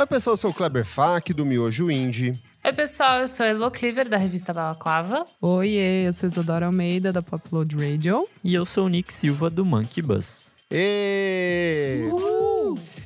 Oi, pessoal, eu sou o Kleber Fak, do Miojo Indie. Oi, pessoal, eu sou a Elo Cleaver, da revista Balaclava. Oiê, eu sou Isadora Almeida, da Popload Radio. E eu sou o Nick Silva, do Monkey Bus. E...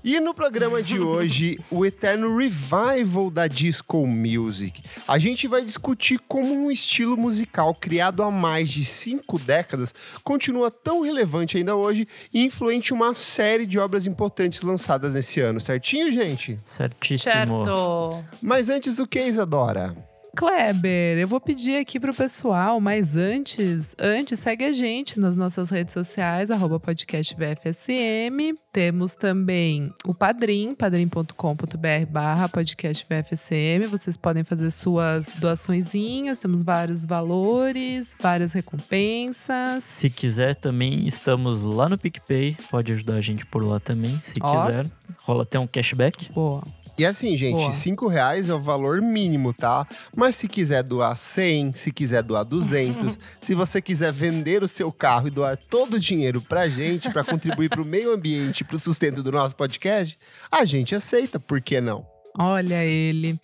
e no programa de hoje, o eterno revival da disco music. A gente vai discutir como um estilo musical criado há mais de cinco décadas continua tão relevante ainda hoje e influente uma série de obras importantes lançadas nesse ano, certinho, gente? Certíssimo. Certo. Mas antes do que, Isadora? Kleber, eu vou pedir aqui pro pessoal, mas antes, antes segue a gente nas nossas redes sociais, arroba podcast VFSM. Temos também o Padrim, padrim.com.br barra podcast VFSM. Vocês podem fazer suas doaçõezinhas, temos vários valores, várias recompensas. Se quiser, também estamos lá no PicPay. Pode ajudar a gente por lá também, se Ó. quiser. Rola até um cashback. Boa. E assim, gente, Boa. cinco reais é o valor mínimo, tá? Mas se quiser doar 100, se quiser doar 200, se você quiser vender o seu carro e doar todo o dinheiro pra gente, pra contribuir pro meio ambiente, pro sustento do nosso podcast, a gente aceita, por que não? Olha ele.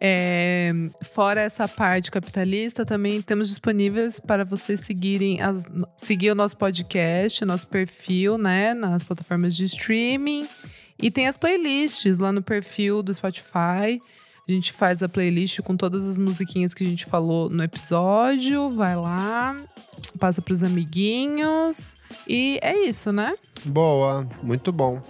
É, fora essa parte capitalista, também temos disponíveis para vocês seguirem as- seguir o nosso podcast, o nosso perfil, né, nas plataformas de streaming. E tem as playlists lá no perfil do Spotify. A gente faz a playlist com todas as musiquinhas que a gente falou no episódio. Vai lá, passa pros amiguinhos. E é isso, né? Boa, muito bom.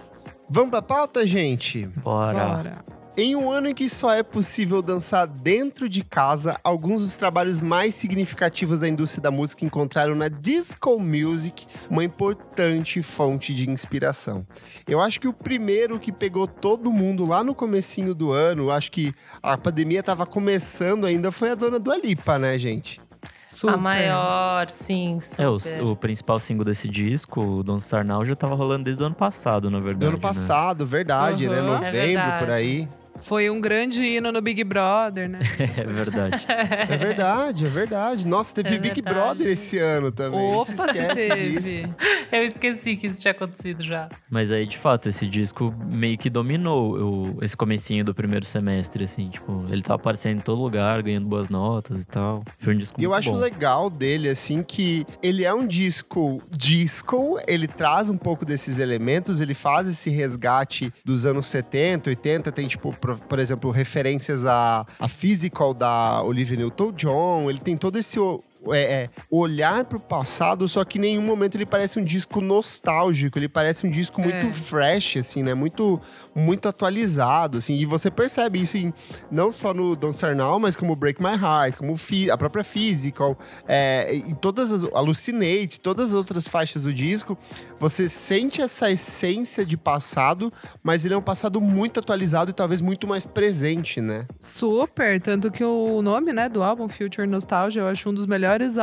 Vamos pra pauta, gente? Bora. Bora. Em um ano em que só é possível dançar dentro de casa, alguns dos trabalhos mais significativos da indústria da música encontraram na disco music uma importante fonte de inspiração. Eu acho que o primeiro que pegou todo mundo lá no comecinho do ano, acho que a pandemia estava começando ainda, foi a dona do Lipa, né, gente? Super. A maior, sim, É, o, super. o principal single desse disco, o Don't Star Now, já tava rolando desde o ano passado, na verdade. Do ano né? passado, verdade, né? Uhum. Novembro, É verdade. por aí. Foi um grande hino no Big Brother, né? É verdade. É verdade, é verdade. Nossa, teve É Big verdade. Brother esse ano também. Opa, esquece disso. teve. Eu esqueci que isso tinha acontecido já. Mas aí, de fato, esse disco meio que dominou o- esse comecinho do primeiro semestre, assim. Tipo, ele tava aparecendo em todo lugar, ganhando boas notas e tal. Foi um disco E eu acho bom. legal dele, assim, que ele é um disco disco, ele traz um pouco desses elementos, ele faz esse resgate dos anos 70, 80, tem, tipo, por, por exemplo, referências a, a Physical da Olivia Newton-John, ele tem todo esse... é, é, olhar pro passado, só que em nenhum momento ele parece um disco nostálgico, ele parece um disco muito É. fresh, assim, né? Muito, muito atualizado, assim. E você percebe isso em, não só no Don't Start Now, mas como Break My Heart, como a própria Physical, é, e todas as Hallucinate, todas as outras faixas do disco, você sente essa essência de passado, mas ele é um passado muito atualizado e talvez muito mais presente, né? Super, tanto que o nome, né, do álbum Future Nostalgia, eu acho um dos melhores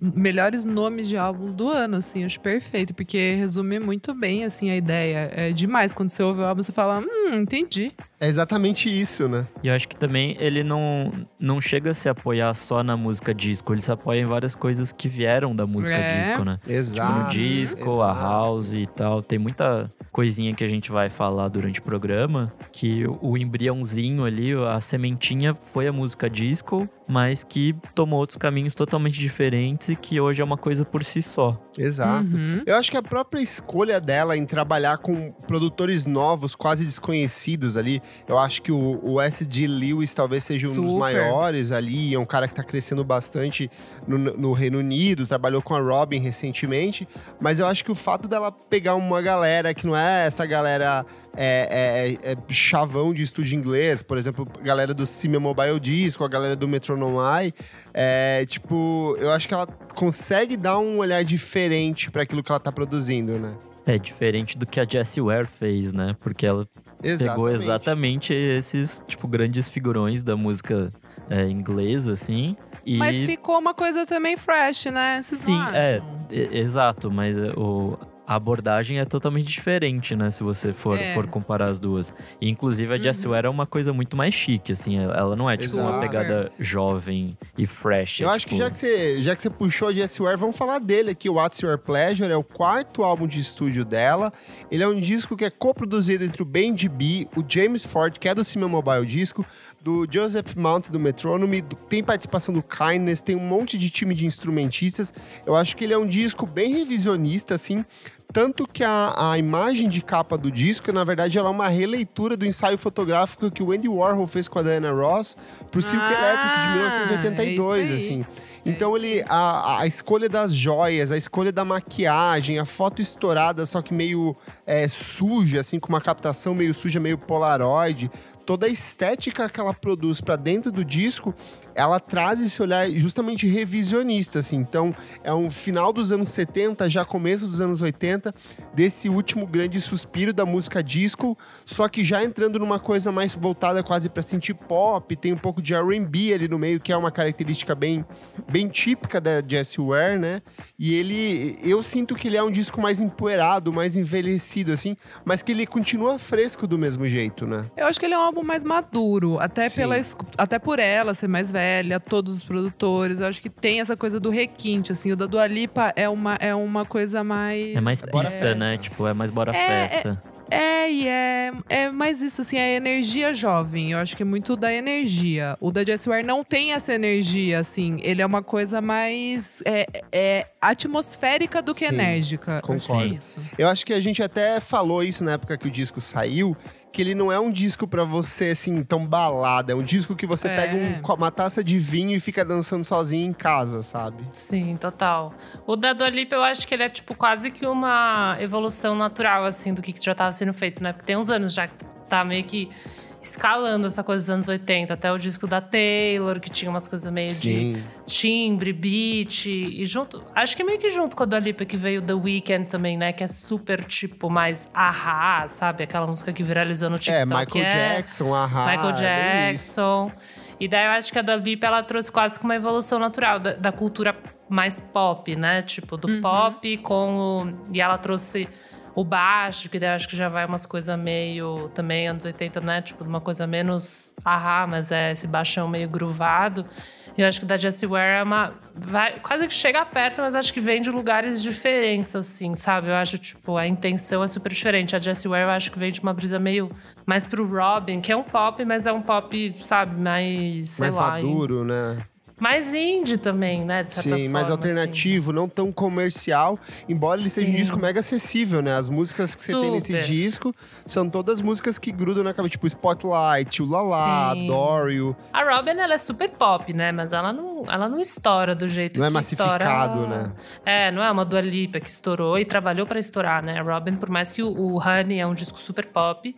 melhores nomes de álbum do ano, assim, acho perfeito, porque resume muito bem, assim, a ideia. É demais, quando você ouve o álbum, você fala, hum, entendi. É exatamente isso, né? E eu acho que também ele não, não chega a se apoiar só na música disco, ele se apoia em várias coisas que vieram da música É. disco, né? Tipo, no Exato. disco, a exato. house e tal. Tem muita coisinha que a gente vai falar durante o programa, que o embriãozinho ali, a sementinha foi a música disco, mas que tomou outros caminhos totalmente diferentes e que hoje é uma coisa por si só. Exato. Uhum. Eu acho que a própria escolha dela em trabalhar com produtores novos, quase desconhecidos ali, eu acho que o, o S.G. Lewis talvez seja um dos Super. maiores ali, é um cara que tá crescendo bastante no, no Reino Unido, trabalhou com a Robin recentemente, mas eu acho que o fato dela pegar uma galera que não é essa galera é, é- é chavão de estúdio inglês, por exemplo, a galera do Cime Mobile Disco, a galera do Metronome Eye, é, tipo, eu acho que ela consegue dar um olhar diferente para aquilo que ela tá produzindo, né? É diferente do que a Jessie Ware fez, né? Porque ela pegou exatamente esses, tipo, grandes figurões da música é, inglesa, assim. E... Mas ficou uma coisa também fresh, né? Vocês Sim, não é, acham? exato, mas é, o, a abordagem é totalmente diferente, né? Se você for, É. for comparar as duas. E, inclusive, a Jessie Ware é uma coisa muito mais chique, assim. Ela não é, tipo, uma Exato. pegada jovem e fresh. Eu é, acho que tipo, já que você, já que você puxou a Jessie Ware, vamos falar dele aqui. O What's Your Pleasure é o quarto álbum de estúdio dela. Ele é um disco que é coproduzido entre o Ben B, o James Ford, que é do Cima Mobile Disco, do Joseph Mount do Metronome, do- tem participação do Kindness, tem um monte de time de instrumentistas. Eu acho que ele é um disco bem revisionista, assim. Tanto que a, a imagem de capa do disco, na verdade, ela é uma releitura do ensaio fotográfico que o Andy Warhol fez com a Diana Ross pro Silk Ah, Electric de 1982, é assim. Então ele a, a escolha das joias, a escolha da maquiagem, a foto estourada, só que meio é, suja, assim, com uma captação meio suja, meio polaroid, toda a estética que ela produz pra dentro do disco, ela traz esse olhar justamente revisionista, assim. Então é um final dos anos 70, já começo dos anos 80, desse último grande suspiro da música disco, só que já entrando numa coisa mais voltada quase pra synth pop, tem um pouco de R&B ali no meio, que é uma característica bem bem típica da Jessie Ware, né? E ele, eu sinto que ele é um disco mais empoeirado, mais envelhecido, assim, mas que ele continua fresco do mesmo jeito, né? Eu acho que ele é um álbum mais maduro, até, Sim. pela, até por ela ser mais velha, todos os produtores. Eu acho que tem essa coisa do requinte, assim. O da Dua Lipa é uma, é uma coisa mais... É mais pista, festa. né? Tipo, é mais bora É, festa. É, e é, é mais isso, assim, é energia jovem. Eu acho que é muito da energia. O da Jessie Ware não tem essa energia, assim. Ele é uma coisa mais é, é atmosférica do que Sim, enérgica. concordo. É isso. Eu acho que a gente até falou isso na época que o disco saiu, que ele não é um disco pra você, assim, tão balada. É um disco que você É. pega um uma taça de vinho e fica dançando sozinho em casa, sabe? Sim, total. O da Dua Lipa, eu acho que ele é, tipo, quase que uma evolução natural, assim, do que já tava sendo feito, né? Porque tem uns anos já que tá meio que escalando essa coisa dos anos 80. Até o disco da Taylor, que tinha umas coisas meio de timbre, beat. E junto... Acho que meio que junto com a Dua Lipa que veio The Weeknd também, né? Que é super, tipo, mais ahá, sabe? Aquela música que viralizou no TikTok. É, Michael é... Jackson, ahá. Michael é. Jackson. E daí eu acho que a Dua Lipa, ela trouxe quase que uma evolução natural da, da cultura mais pop, né? Tipo, do pop com o... E ela trouxe o baixo, que daí eu acho que já vai umas coisas meio... Também anos 80, né? Tipo, uma coisa menos ahá, mas é esse baixão meio groovado. E eu acho que da Jessie Ware é uma... Vai, quase que chega perto, mas acho que vem de lugares diferentes, assim, sabe? Eu acho, tipo, a intenção é super diferente. A Jessie Ware, eu acho que vem de uma brisa meio mais pro Robin, que é um pop, mas é um pop, sabe, mais, sei Mais lá... maduro, né? Mais indie também, né, de certa Sim, forma. mais alternativo, não tão comercial, embora ele seja um Sim. disco mega acessível, né? As músicas que você tem nesse Super. disco são todas músicas que grudam na cabeça, tipo Spotlight, o Lala, Sim. Dorio. Assim. A Robin, ela é super pop, né? Mas ela não, ela não estoura do jeito Não é que massificado, estoura... né? É, não é uma Dua Lipa que estourou e trabalhou pra estourar, né? A Robin, por mais que o, o Honey é um disco super pop,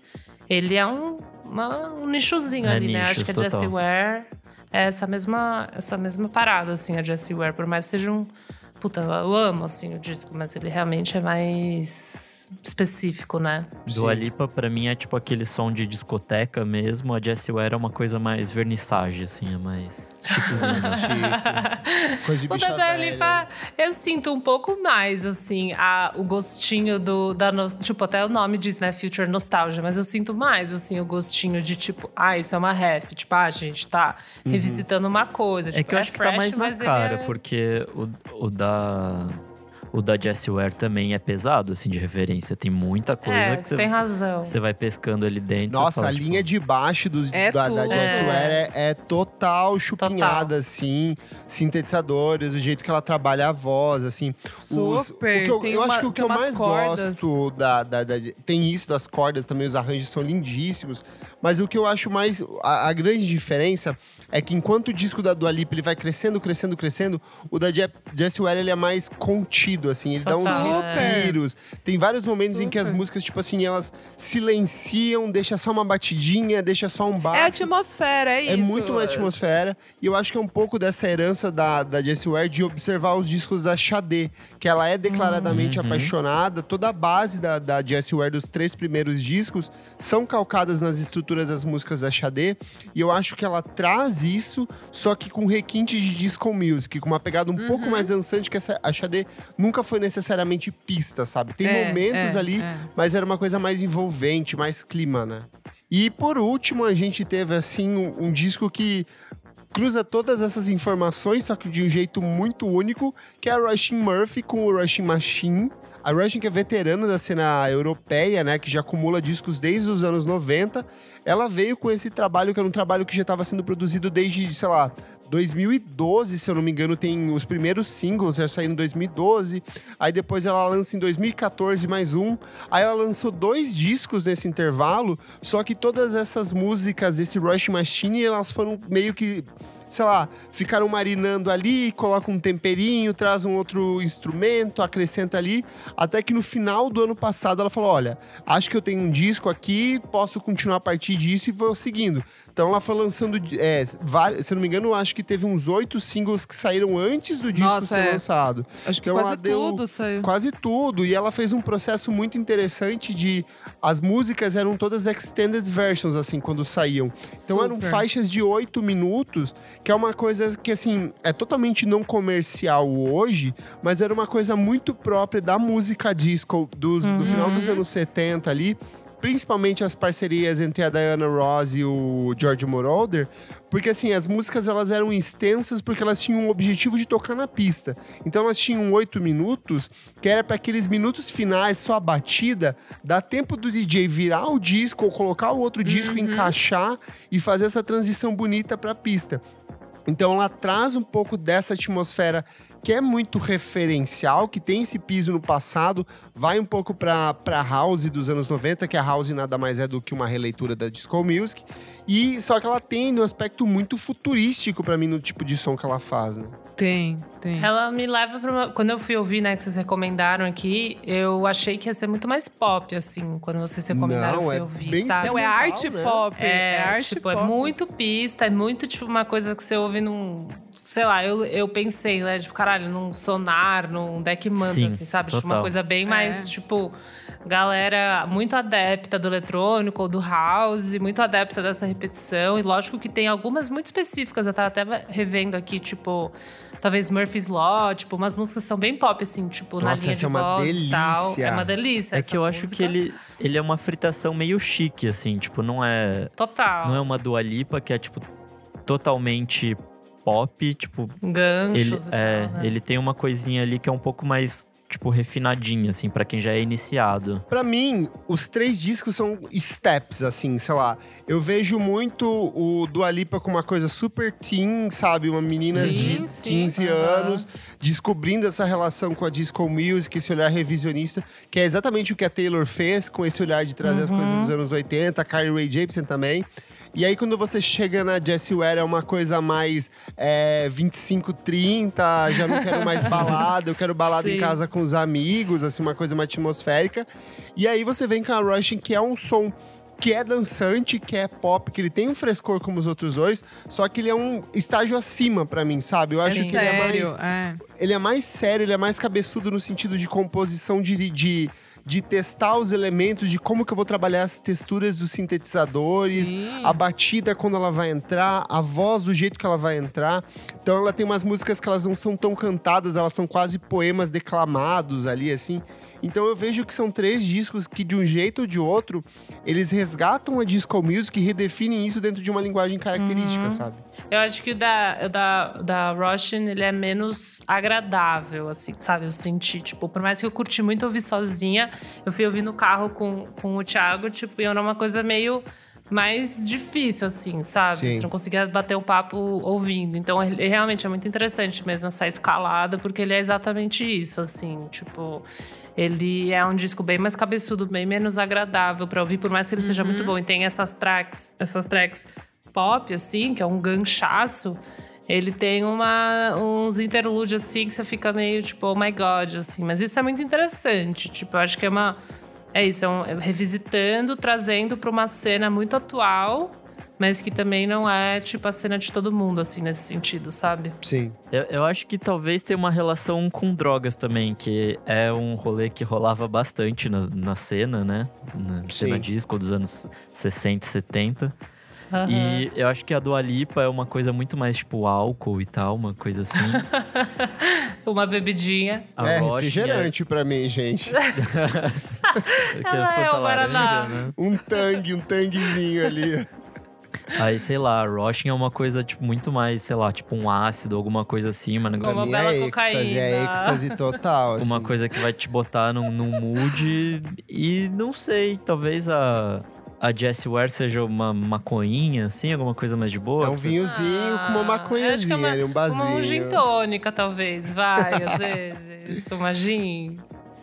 ele é um, uma- um nichozinho É ali, né? nicho, Acho que a total. Jessie Ware é essa mesma, essa mesma parada, assim, a Jessie Ware. Por mais que seja um... Puta, eu amo, assim, o disco, mas ele realmente é mais específico, né? Dua Sim. Lipa, pra mim, é tipo aquele som de discoteca mesmo. A Jessie Ware é uma coisa mais vernissage, assim, é mais chiquezinha. Chique. Coisa de O bicha da Dua velha. Lipa, eu sinto um pouco mais, assim, a, o gostinho do, da... nos- Tipo, até o nome diz, né? Future Nostalgia. Mas eu sinto mais, assim, o gostinho de, tipo... Ah, isso é uma ref. Tipo, ah, a gente tá revisitando uma coisa. É Tipo, que eu acho que tá fresh, mais na cara, é- porque o, o da. O da Jessie Ware também é pesado, assim, de referência. Tem muita coisa É, que você tem razão. você vai pescando ali dentro. Nossa, fala, a tipo, linha de baixo dos, É da, da. Jessie É. Ware é, é total chupinhada, assim. Sintetizadores, o jeito que ela trabalha a voz, assim. Os- Super, o que eu, tem eu uma- acho que o que eu mais cordas. gosto da, da, da- Tem isso das cordas também, os arranjos são lindíssimos. Mas o que eu acho mais... A, a grande diferença é que enquanto o disco da Dua Lipa, ele vai crescendo, crescendo, crescendo, o da Je- Jessie Ware, ele é mais contido, assim. Ele dá uns Total. Super. respiros. Tem vários momentos em que as Super. músicas, tipo assim, elas silenciam, deixa só uma batidinha, deixa só um baixo. É atmosfera, é É isso. muito uma atmosfera. E eu acho que é um pouco dessa herança da, da Jessie Ware de observar os discos da Xadê. Que ela é declaradamente Uhum. apaixonada. Toda a base da, da Jessie Ware dos três primeiros discos são calcadas nas estruturas das músicas da Xadê. E eu acho que ela traz isso, só que com requinte de disco music. Com uma pegada um Uhum. pouco mais dançante que essa, a Xadê nunca foi necessariamente pista, sabe? Tem É, momentos é, ali, é. mas era uma coisa mais envolvente, mais clima, né? E por último, a gente teve assim um, um disco que cruza todas essas informações, só que de um jeito muito único, que é a Rushing Murphy com o Rushing Machine. A Rushing, que é veterana da cena europeia, né, que já acumula discos desde os anos 90, ela veio com esse trabalho, que era um trabalho que já estava sendo produzido desde, sei lá, 2012, se eu não me engano, tem os primeiros singles, já saíram em 2012. Aí depois ela lança em 2014 mais um. Aí ela lançou dois discos nesse intervalo, só que todas essas músicas desse Rush Machine, elas foram meio que sei lá, ficaram marinando ali, coloca um temperinho, traz um outro instrumento, acrescenta ali, até que no final do ano passado ela falou: Olha, acho que eu tenho um disco aqui, posso continuar a partir disso e vou seguindo. Então ela foi lançando, é, vários, se não me engano, acho que teve uns oito singles que saíram antes do disco Nossa, ser é. lançado. Acho que Então quase tudo saiu. Quase tudo. E ela fez um processo muito interessante de. As músicas eram todas extended versions, assim, quando saíam. Então eram Super. faixas de oito minutos, que é uma coisa que, assim, é totalmente não comercial hoje, mas era uma coisa muito própria da música disco dos, do final dos anos 70 ali. Principalmente as parcerias entre a Diana Ross e o George Moroder, porque assim, as músicas elas eram extensas porque elas tinham o objetivo de tocar na pista. Então elas tinham oito minutos, que era para aqueles minutos finais, só a batida, dá tempo do DJ virar o disco ou colocar o outro disco, encaixar e fazer essa transição bonita para a pista. Então ela traz um pouco dessa atmosfera que é muito referencial, que tem esse piso no passado, vai um pouco pra House dos anos 90, que a House nada mais é do que uma releitura da Disco Music. E só que ela tem um aspecto muito futurístico pra mim no tipo de som que ela faz, né? Tem, tem. Ela me leva pra uma. Quando eu fui ouvir, né, que vocês recomendaram aqui, eu achei que ia ser muito mais pop, assim. Quando vocês recomendaram, eu Não, fui é ouvir, bem sabe? Não, é arte né? pop. É, É, arte tipo, pop. é muito pista, é muito, tipo, uma coisa que você ouve num. Sei lá, eu, eu pensei, né? Tipo, caralho, num sonar, num deck manta, Sim, assim, sabe? Tipo, uma total. coisa bem É. mais, tipo, galera muito adepta do eletrônico ou do house, muito adepta dessa repetição. E lógico que tem algumas muito específicas, eu tava até revendo aqui, tipo, talvez Murphy's Law, tipo, umas músicas são bem pop, assim, tipo, na Nossa, linha essa de é uma voz e tal. delícia. É uma delícia. É essa que eu acho música. que ele, ele é uma fritação meio chique, assim, tipo, não é. Total. Não é uma Dua Lipa que é, tipo, totalmente pop, tipo, ele, Ganchos e é, tal, né? ele tem uma coisinha ali que é um pouco mais, tipo, refinadinha, assim, pra quem já é iniciado. Pra mim, os três discos são steps, assim, sei lá. Eu vejo muito o Dua Lipa com uma coisa super teen, sabe? Uma menina Sim, de sim, 15 aham. anos, descobrindo essa relação com a disco music, esse olhar revisionista, que é exatamente o que a Taylor fez, com esse olhar de trazer as coisas dos anos 80, a Carly Rae Jepsen também. E aí, quando você chega na Jessie Ware, é uma coisa mais é, 25, 30, já não quero mais balada, eu quero balada em Sim. casa com os amigos, assim, uma coisa mais atmosférica. E aí você vem com a Rushing, que é um som que é dançante, que é pop, que ele tem um frescor como os outros dois, só que ele é um estágio acima pra mim, sabe? Eu acho Sim. que ele é mais Sério, é. ele é mais sério, ele é mais cabeçudo no sentido de composição, de, de, de testar os elementos, de como que eu vou trabalhar as texturas dos sintetizadores, Sim. a batida quando ela vai entrar, a voz do jeito que ela vai entrar. Então ela tem umas músicas que elas não são tão cantadas, elas são quase poemas declamados ali, assim. Então eu vejo que são três discos que, de um jeito ou de outro, eles resgatam a disco music e redefinem isso dentro de uma linguagem característica, sabe? Eu acho que o da, o da, o da Roshin, ele é menos agradável, assim, sabe? Eu senti, tipo, por mais que eu curti muito ouvir sozinha, eu fui ouvir no carro com, com o Thiago, tipo, e era uma coisa meio mais difícil, assim, sabe? Sim. Você não conseguia bater um papo ouvindo. Então, ele realmente é muito interessante mesmo essa escalada, porque ele é exatamente isso, assim, tipo. Ele é um disco bem mais cabeçudo, bem menos agradável pra ouvir, por mais que ele seja muito bom. E tem essas tracks, essas tracks pop, assim, que é um ganchaço. Ele tem uma, uns interlúdios, assim, que você fica meio tipo, oh my god, assim. Mas isso é muito interessante. Tipo, eu acho que é uma. É isso, é um, é revisitando, trazendo pra uma cena muito atual, mas que também não é, tipo, a cena de todo mundo, assim, nesse sentido, sabe? Sim. Eu, eu acho que talvez tenha uma relação com drogas também, que é um rolê que rolava bastante na, na cena, né? Na cena Sim. disco dos anos 60 e 70. Aham. E eu acho que a Dua Lipa é uma coisa muito mais tipo álcool e tal, uma coisa assim. Uma bebidinha. A é Roche refrigerante pra mim, gente. É, que Ela é o Guaraná. laranja, né? Um tangue, um tanguezinho ali. Aí, sei lá, a Rochin é uma coisa, tipo, muito mais, sei lá, tipo um ácido, alguma coisa assim, uma, Pra Uma bela é êxtase, é cocaína. êxtase total. uma assim. coisa que vai te botar num, num mood. E não sei, talvez a, a Jessie Ware seja uma maconhinha, assim, alguma coisa mais de boa. É um vinhozinho com uma Ah, é maconhazinha uma- ali, um basinho. Uma gin tônica, talvez. Vai, às vezes. Uma gin.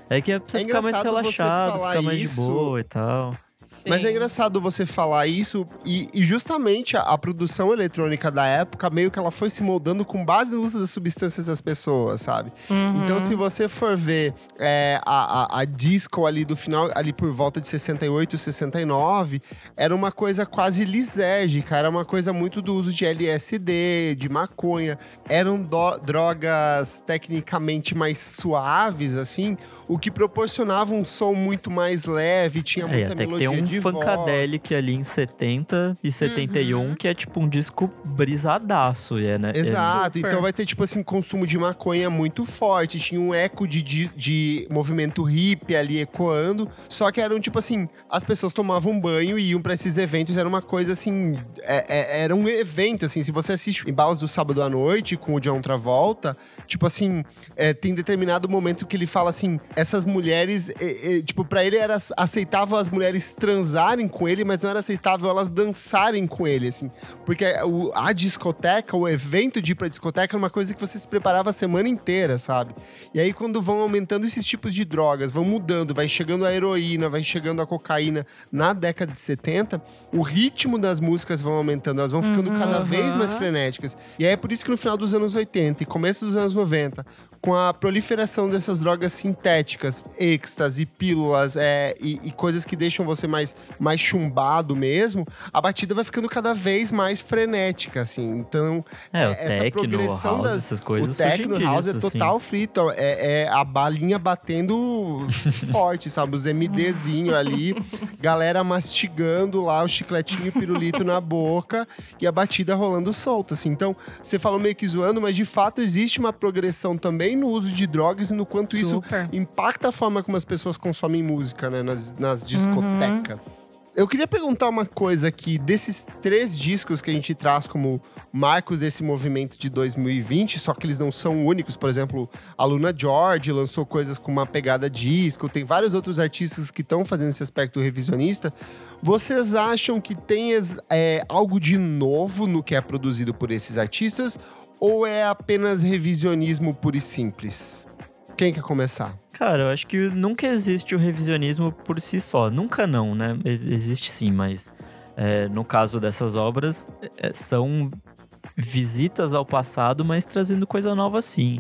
É que é pra você É ficar mais relaxado, ficar mais de isso. boa e tal. Sim. Mas é engraçado você falar isso e, e justamente a, a produção eletrônica da época meio que ela foi se moldando com base no uso das substâncias das pessoas, sabe? Uhum. Então se você for ver é, a, a, a disco ali do final, ali por volta de 68, 69, era uma coisa quase lisérgica, era uma coisa muito do uso de LSD, de maconha. Eram do- drogas tecnicamente mais suaves, assim, o que proporcionava um som muito mais leve, tinha É, muita que melodia um de voz. Funkadelic ali em 70 e 71, que é tipo um disco brisadaço, e é, né? é- Exato, Super. então vai ter, tipo assim, consumo de maconha muito forte. Tinha um eco de, de, de movimento hippie ali ecoando. Só que eram, tipo assim, as pessoas tomavam banho e iam pra esses eventos. Era uma coisa assim. é- é- era um evento, assim. Se você assiste Embalos do Sábado à Noite com o John Travolta, tipo assim, é, tem determinado momento que ele fala assim: essas mulheres, é, é, tipo, pra ele era aceitável as mulheres transarem com ele, mas não era aceitável elas dançarem com ele, assim. Porque a discoteca, o evento de ir pra discoteca era uma coisa que você se preparava a semana inteira, sabe? E aí, quando vão aumentando esses tipos de drogas, vão mudando, vai chegando a heroína, vai chegando a cocaína na década de 70, o ritmo das músicas vão aumentando, elas vão ficando cada vez mais frenéticas. E aí é por isso que no final dos anos 80 e começo dos anos 90, com a proliferação dessas drogas sintéticas, êxtase, pílulas é, e, e coisas que deixam você mais, mais chumbado mesmo, a batida vai ficando cada vez mais frenética, assim. Então, É, o essa techno, progressão house, das- essas coisas o techno house disso, é assim. total frito, é, é a balinha batendo forte, sabe? Os MDzinho ali, galera mastigando lá o chicletinho e o pirulito na boca e a batida rolando solta, assim. Então, você falou meio que zoando, mas de fato existe uma progressão também no uso de drogas e no quanto isso Super. impacta a forma como as pessoas consomem música, né? Nas, nas discotecas. Eu queria perguntar uma coisa aqui, desses três discos que a gente traz como marcos desse movimento de 2020, só que eles não são únicos, por exemplo, a Luna George lançou coisas com uma pegada disco, tem vários outros artistas que estão fazendo esse aspecto revisionista. Vocês acham que tem é, algo de novo no que é produzido por esses artistas ou é apenas revisionismo puro e simples? Quem quer começar? Cara, eu acho que nunca existe o revisionismo por si só. Nunca não, né? Ex- Existe sim, mas é, no caso dessas obras, é, são visitas ao passado, mas trazendo coisa nova sim.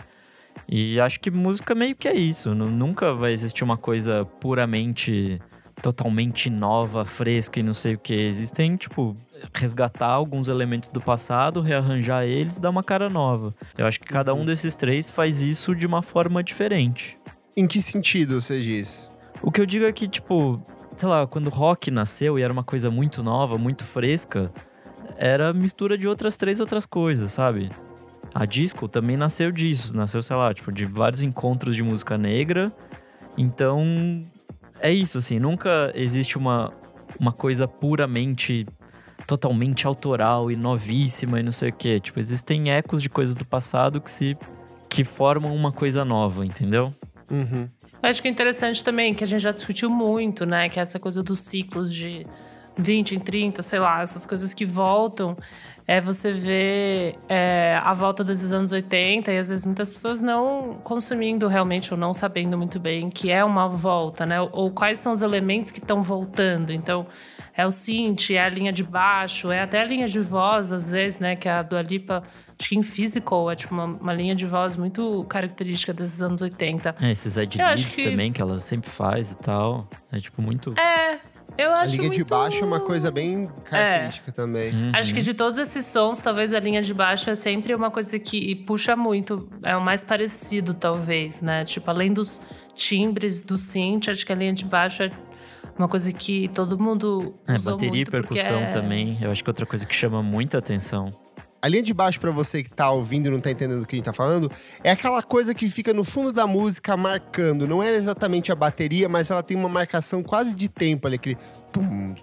E acho que música meio que é isso. nu- Nunca vai existir uma coisa puramente, totalmente nova, fresca e não sei o que. Existem, tipo, resgatar alguns elementos do passado, rearranjar eles e dar uma cara nova. Eu acho que cada um desses três faz isso de uma forma diferente. Em que sentido você diz? O que eu digo é que, tipo, sei lá, quando o rock nasceu e era uma coisa muito nova, muito fresca, era mistura de outras três outras coisas, sabe? A disco também nasceu disso, nasceu, sei lá, tipo, de vários encontros de música negra. Então, é isso, assim, nunca existe uma, uma coisa puramente, totalmente autoral e novíssima e não sei o quê. Tipo, existem ecos de coisas do passado que se. que formam uma coisa nova, entendeu? Uhum. Eu acho que é interessante também, que a gente já discutiu muito, né? Que é essa coisa dos ciclos de 20 em 30, sei lá, essas coisas que voltam. É você vê é, a volta desses anos 80 e às vezes muitas pessoas não consumindo realmente ou não sabendo muito bem que é uma volta, né? Ou quais são os elementos que estão voltando. Então, é o synth, é a linha de baixo, é até a linha de voz, às vezes, né? Que a Dua Lipa, acho que em Physical, é tipo uma, uma linha de voz muito característica desses anos 80. É, esses adlibs que- também, que ela sempre faz e tal. É tipo muito. É, eu A acho linha de muito- baixo é uma coisa bem característica também. Uhum. Acho que de todos esses sons, talvez a linha de baixo é sempre uma coisa que puxa muito. É o mais parecido, talvez, né? Tipo, além dos timbres do synth, acho que a linha de baixo é uma coisa que todo mundo É, usou bateria e percussão é- também. Eu acho que é outra coisa que chama muita atenção. A linha de baixo, pra você que tá ouvindo e não tá entendendo o que a gente tá falando, é aquela coisa que fica no fundo da música marcando. Não é exatamente a bateria, mas ela tem uma marcação quase de tempo ali, aquele. Tum.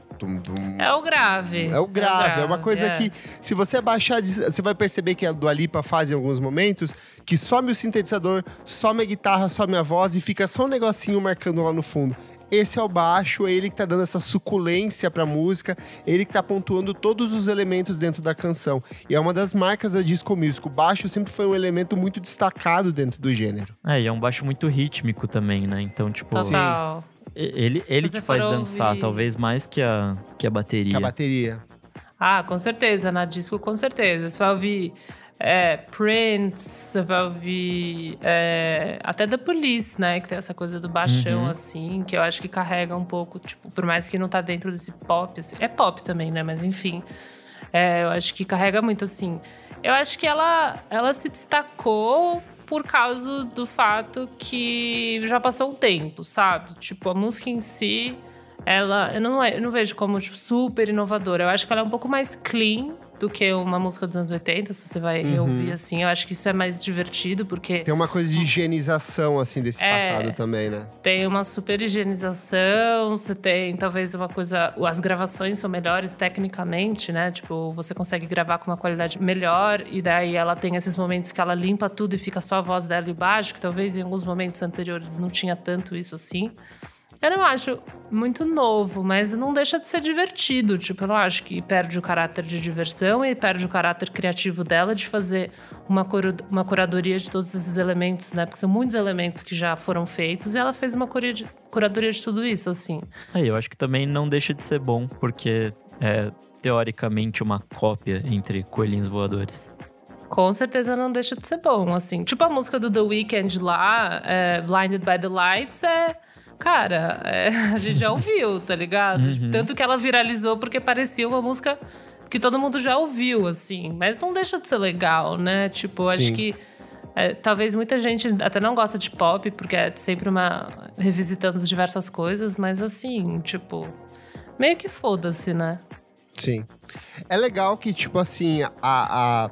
É o grave. É o grave, é uma coisa é. que, se você abaixar, você vai perceber que a Dua Lipa faz em alguns momentos, que some o sintetizador, some a guitarra, some a voz e fica só um negocinho marcando lá no fundo. Esse é o baixo, é ele que tá dando essa suculência pra música, ele que tá pontuando todos os elementos dentro da canção. E é uma das marcas da disco music. O baixo sempre foi um elemento muito destacado dentro do gênero. É, e é um baixo muito rítmico também, né? Então, tipo, Total. ele, ele te faz dançar, ouvir- talvez mais que a, que a bateria. Que a bateria. Ah, com certeza, na disco com certeza. Você vai ouvir é, Prince, você vai ouvir é, até The Police, né? Que tem essa coisa do baixão, assim, que eu acho que carrega um pouco, tipo, por mais que não tá dentro desse pop, assim, é pop também, né? Mas enfim, é, eu acho que carrega muito, assim. Eu acho que ela, ela se destacou por causa do fato que já passou um tempo, sabe? Tipo, a música em si ela eu não, eu não vejo como tipo, super inovadora. Eu acho que ela é um pouco mais clean do que uma música dos anos 80, se você vai Uhum. ouvir assim. Eu acho que isso é mais divertido, porque Tem uma coisa de higienização, assim, desse É. passado também, né? tem uma super higienização, você tem talvez uma coisa. As gravações são melhores tecnicamente, né? Tipo, você consegue gravar com uma qualidade melhor, e daí ela tem esses momentos que ela limpa tudo e fica só a voz dela e baixo, que talvez em alguns momentos anteriores não tinha tanto isso assim. Eu não acho muito novo, mas não deixa de ser divertido. Tipo, eu não acho que perde o caráter de diversão e perde o caráter criativo dela de fazer uma, coro- uma curadoria de todos esses elementos, né? Porque são muitos elementos que já foram feitos e ela fez uma cura- de- curadoria de tudo isso, assim. Aí, eu acho que também não deixa de ser bom, porque é teoricamente uma cópia entre coelhinhos voadores. Com certeza não deixa de ser bom, assim. Tipo a música do The Weeknd lá, é, Blinded by the Lights, é. Cara, é, a gente já ouviu, tá ligado? Tanto que ela viralizou porque parecia uma música que todo mundo já ouviu, assim. Mas não deixa de ser legal, né? Tipo, acho Sim. que. é, talvez muita gente até não gosta de pop, porque é sempre uma. revisitando diversas coisas, mas assim, tipo. Meio que foda-se, né? Sim. É legal que, tipo assim, a, a-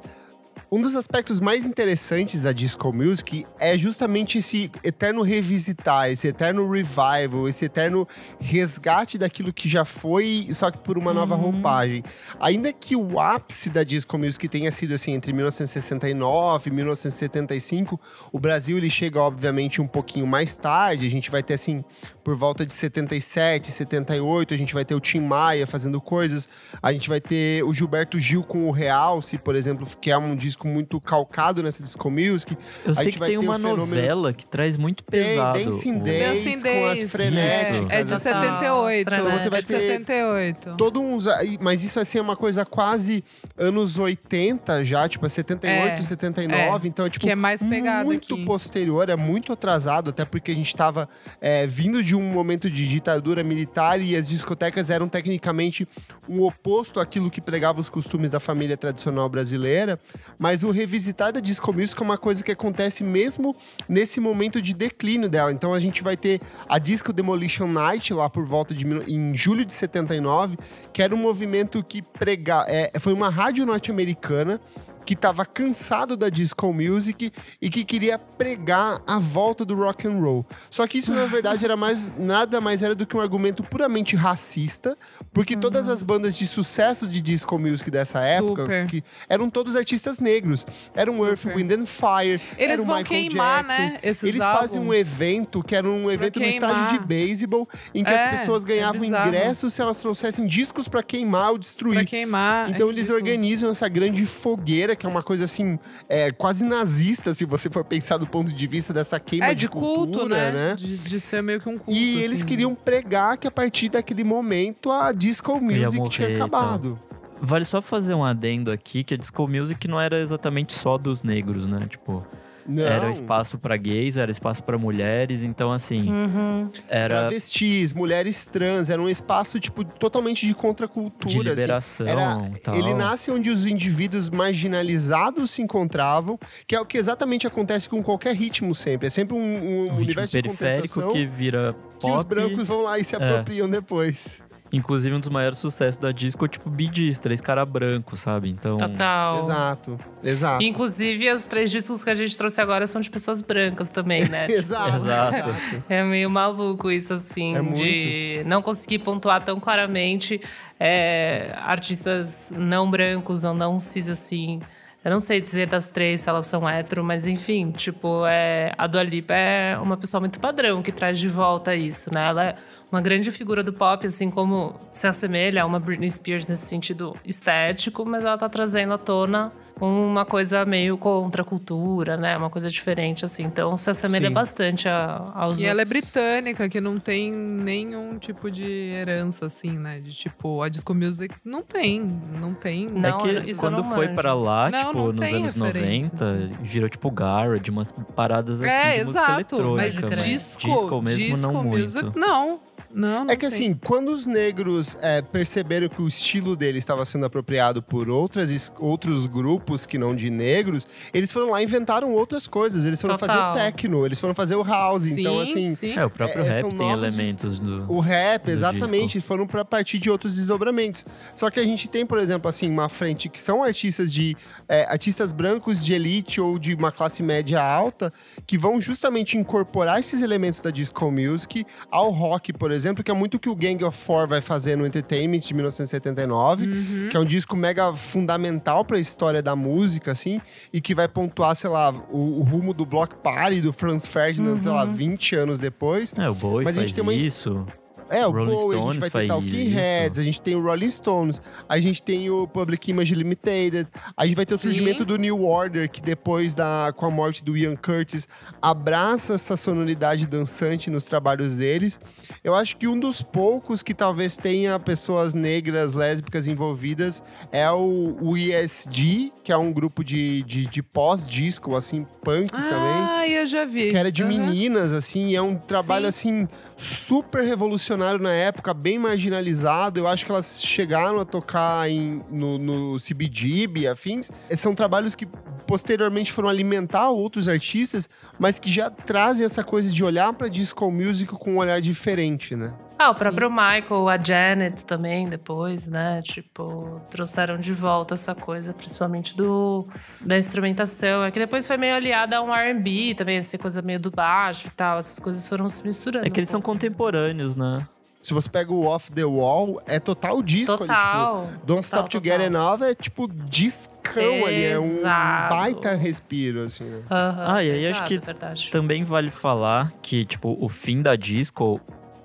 um dos aspectos mais interessantes da disco music é justamente esse eterno revisitar, esse eterno revival, esse eterno resgate daquilo que já foi, só que por uma nova roupagem. Ainda que o ápice da disco music tenha sido assim entre 1969 e 1975, o Brasil ele chega obviamente um pouquinho mais tarde, a gente vai ter assim por volta de 77, 78, a gente vai ter o Tim Maia fazendo coisas, a gente vai ter o Gilberto Gil com o Realce, por exemplo, que é um disco muito calcado nessa disco music. Eu A sei gente que vai tem ter uma fenômeno- novela que traz muito Tem pesado. Dancing o- Days, Dancing com as frenéticas. É de assim. 78. Então você vai é de ter- 78. Todo uns, mas isso assim é uma coisa quase anos 80 já, tipo é 78, É, 79, então é tipo que é mais pegado muito aqui. posterior, é muito atrasado, até porque a gente tava é, vindo de um momento de ditadura militar e as discotecas eram tecnicamente um oposto àquilo que pregava os costumes da família tradicional brasileira, mas o revisitar da disco music é uma coisa que acontece mesmo nesse momento de declínio dela. Então a gente vai ter a Disco Demolition Night lá por volta de em julho de 79, que era um movimento que prega, é, foi uma rádio norte-americana que estava cansado da disco music e que queria pregar a volta do rock and roll. Só que isso na verdade era mais nada mais era do que um argumento puramente racista, porque todas as bandas de sucesso de disco music dessa época, que eram todos artistas negros, eram Super. Earth, Wind and Fire, Eles era o vão Michael queimar, Jackson. né, esses Eles fazem um álbuns. evento que era um evento no estádio de beisebol em que É, as pessoas é ganhavam bizarro. ingressos se elas trouxessem discos pra queimar ou destruir. Pra queimar. Então é eles organizam essa grande fogueira, que é uma coisa assim, é, quase nazista, se você for pensar do ponto de vista dessa queima É, de, de culto, cultura, né? De, de ser meio que um culto. E eles assim. queriam pregar que a partir daquele momento a disco music morrer tinha acabado. Vale só fazer um adendo aqui que a disco music não era exatamente só dos negros, né? Tipo, Não. Era espaço pra gays, era espaço pra mulheres, então assim, Uhum. era Travestis, mulheres trans, era um espaço, tipo, totalmente de contracultura. de assim. liberação Era- e tal. Ele nasce onde os indivíduos marginalizados se encontravam, que é o que exatamente acontece com qualquer ritmo sempre. É sempre um, um um universo de periférico que vira que pop. os brancos vão lá e se É. apropriam depois. Inclusive, um dos maiores sucessos da disco, é, tipo, Bee Gees, três cara branco, sabe? Então, Total. Exato, exato. Inclusive, os três discos que a gente trouxe agora são de pessoas brancas também, né? Exato. Exato. É meio maluco isso, assim, É de não conseguir pontuar tão claramente é, artistas não brancos ou não cis, assim. Eu não sei dizer das três se elas são hétero, mas enfim, tipo, é, a Dua Lipa é uma pessoa muito padrão que traz de volta isso, né? Ela é uma grande figura do pop, assim como se assemelha a uma Britney Spears nesse sentido estético, mas ela tá trazendo à tona uma coisa meio contra a cultura, né? Uma coisa diferente, assim. Então se assemelha Sim. bastante a, aos E ela é outros. britânica, que não tem nenhum tipo de herança, assim, né? De tipo, a disco music não tem, não tem. Não, é que quando não foi manjo. pra lá, Não, tipo, não nos anos referência, 90, assim. virou tipo garage, umas paradas assim é, de música exato. Mas eletrônica. mas disco, disco mesmo disco não music, muito. não. Não, não É que tem. assim, quando os negros é, perceberam que o estilo dele estava sendo apropriado por outras, outros grupos que não de negros, eles foram lá e inventaram outras coisas. Eles foram fazer Total. o techno, eles foram fazer o house. sim, então, assim, sim. É, o próprio É, rap tem novos- elementos do... O rap, do exatamente, foram pra partir de outros desdobramentos. Só que a gente tem, por exemplo, assim, uma frente que são artistas de é, artistas brancos de elite ou de uma classe média alta que vão justamente incorporar esses elementos da disco music ao rock, por exemplo, que é muito o que o Gang of Four vai fazer no Entertainment de 1979, que é um disco mega fundamental para a história da música, assim, e que vai pontuar, sei lá, o, o rumo do Block Party do Franz Ferdinand, sei lá, 20 anos depois. É, o Bowie Mas a gente faz tem uma- isso. É, o Rolling Bowie, a gente Stones vai ter faz Talking Heads, a gente tem o Rolling Stones, a gente tem o Public Image Limited, a gente vai ter o Sim. surgimento do New Order, que depois da com a morte do Ian Curtis abraça essa sonoridade dançante nos trabalhos deles. Eu acho que um dos poucos que talvez tenha pessoas negras, lésbicas envolvidas é o, o ESG, que é um grupo de, de, de pós-disco, assim, punk também Ah, eu já vi. que era de Aham. meninas, assim, e é um trabalho, Sim. assim, super revolucionário na época, bem marginalizado. Eu acho que elas chegaram a tocar em, no, no CBGB e afins. São trabalhos que posteriormente foram alimentar outros artistas, mas que já trazem essa coisa de olhar pra disco music com um olhar diferente, né? Ah, o próprio Michael, a Janet também, depois, né? Tipo, trouxeram de volta essa coisa, principalmente do da instrumentação. É que depois foi meio aliada a um R&B também, essa coisa meio do baixo e tal. Essas coisas foram se misturando. É que eles um são contemporâneos, né? Se você pega o Off the Wall, é total disco ali, Total. tipo, Don't Stop total, Together total. Now é tipo discão ali, é um baita respiro, assim, né? Aham, Ah, e aí acho exato, que é verdade. Também vale falar que, tipo, o fim da disco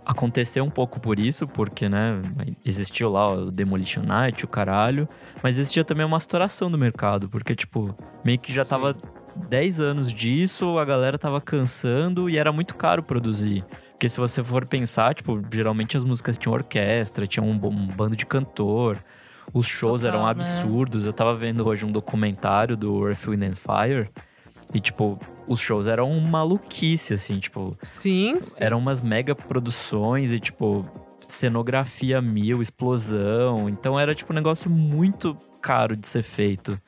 aconteceu um pouco por isso, porque, né, existiu lá o Demolition Night, o caralho, mas existia também uma saturação do mercado, porque, tipo, meio que já tava 10 anos disso, a galera tava cansando e era muito caro produzir. Porque se você for pensar, tipo, geralmente as músicas tinham orquestra, tinha um, um bando de cantor, os shows Total, eram né? absurdos. Eu tava vendo hoje um documentário do Earth, Wind and Fire, e, tipo, os shows eram maluquice, assim, tipo, Sim, sim. eram umas mega produções e, tipo, cenografia mil, explosão. Então era, tipo, um negócio muito caro de ser feito.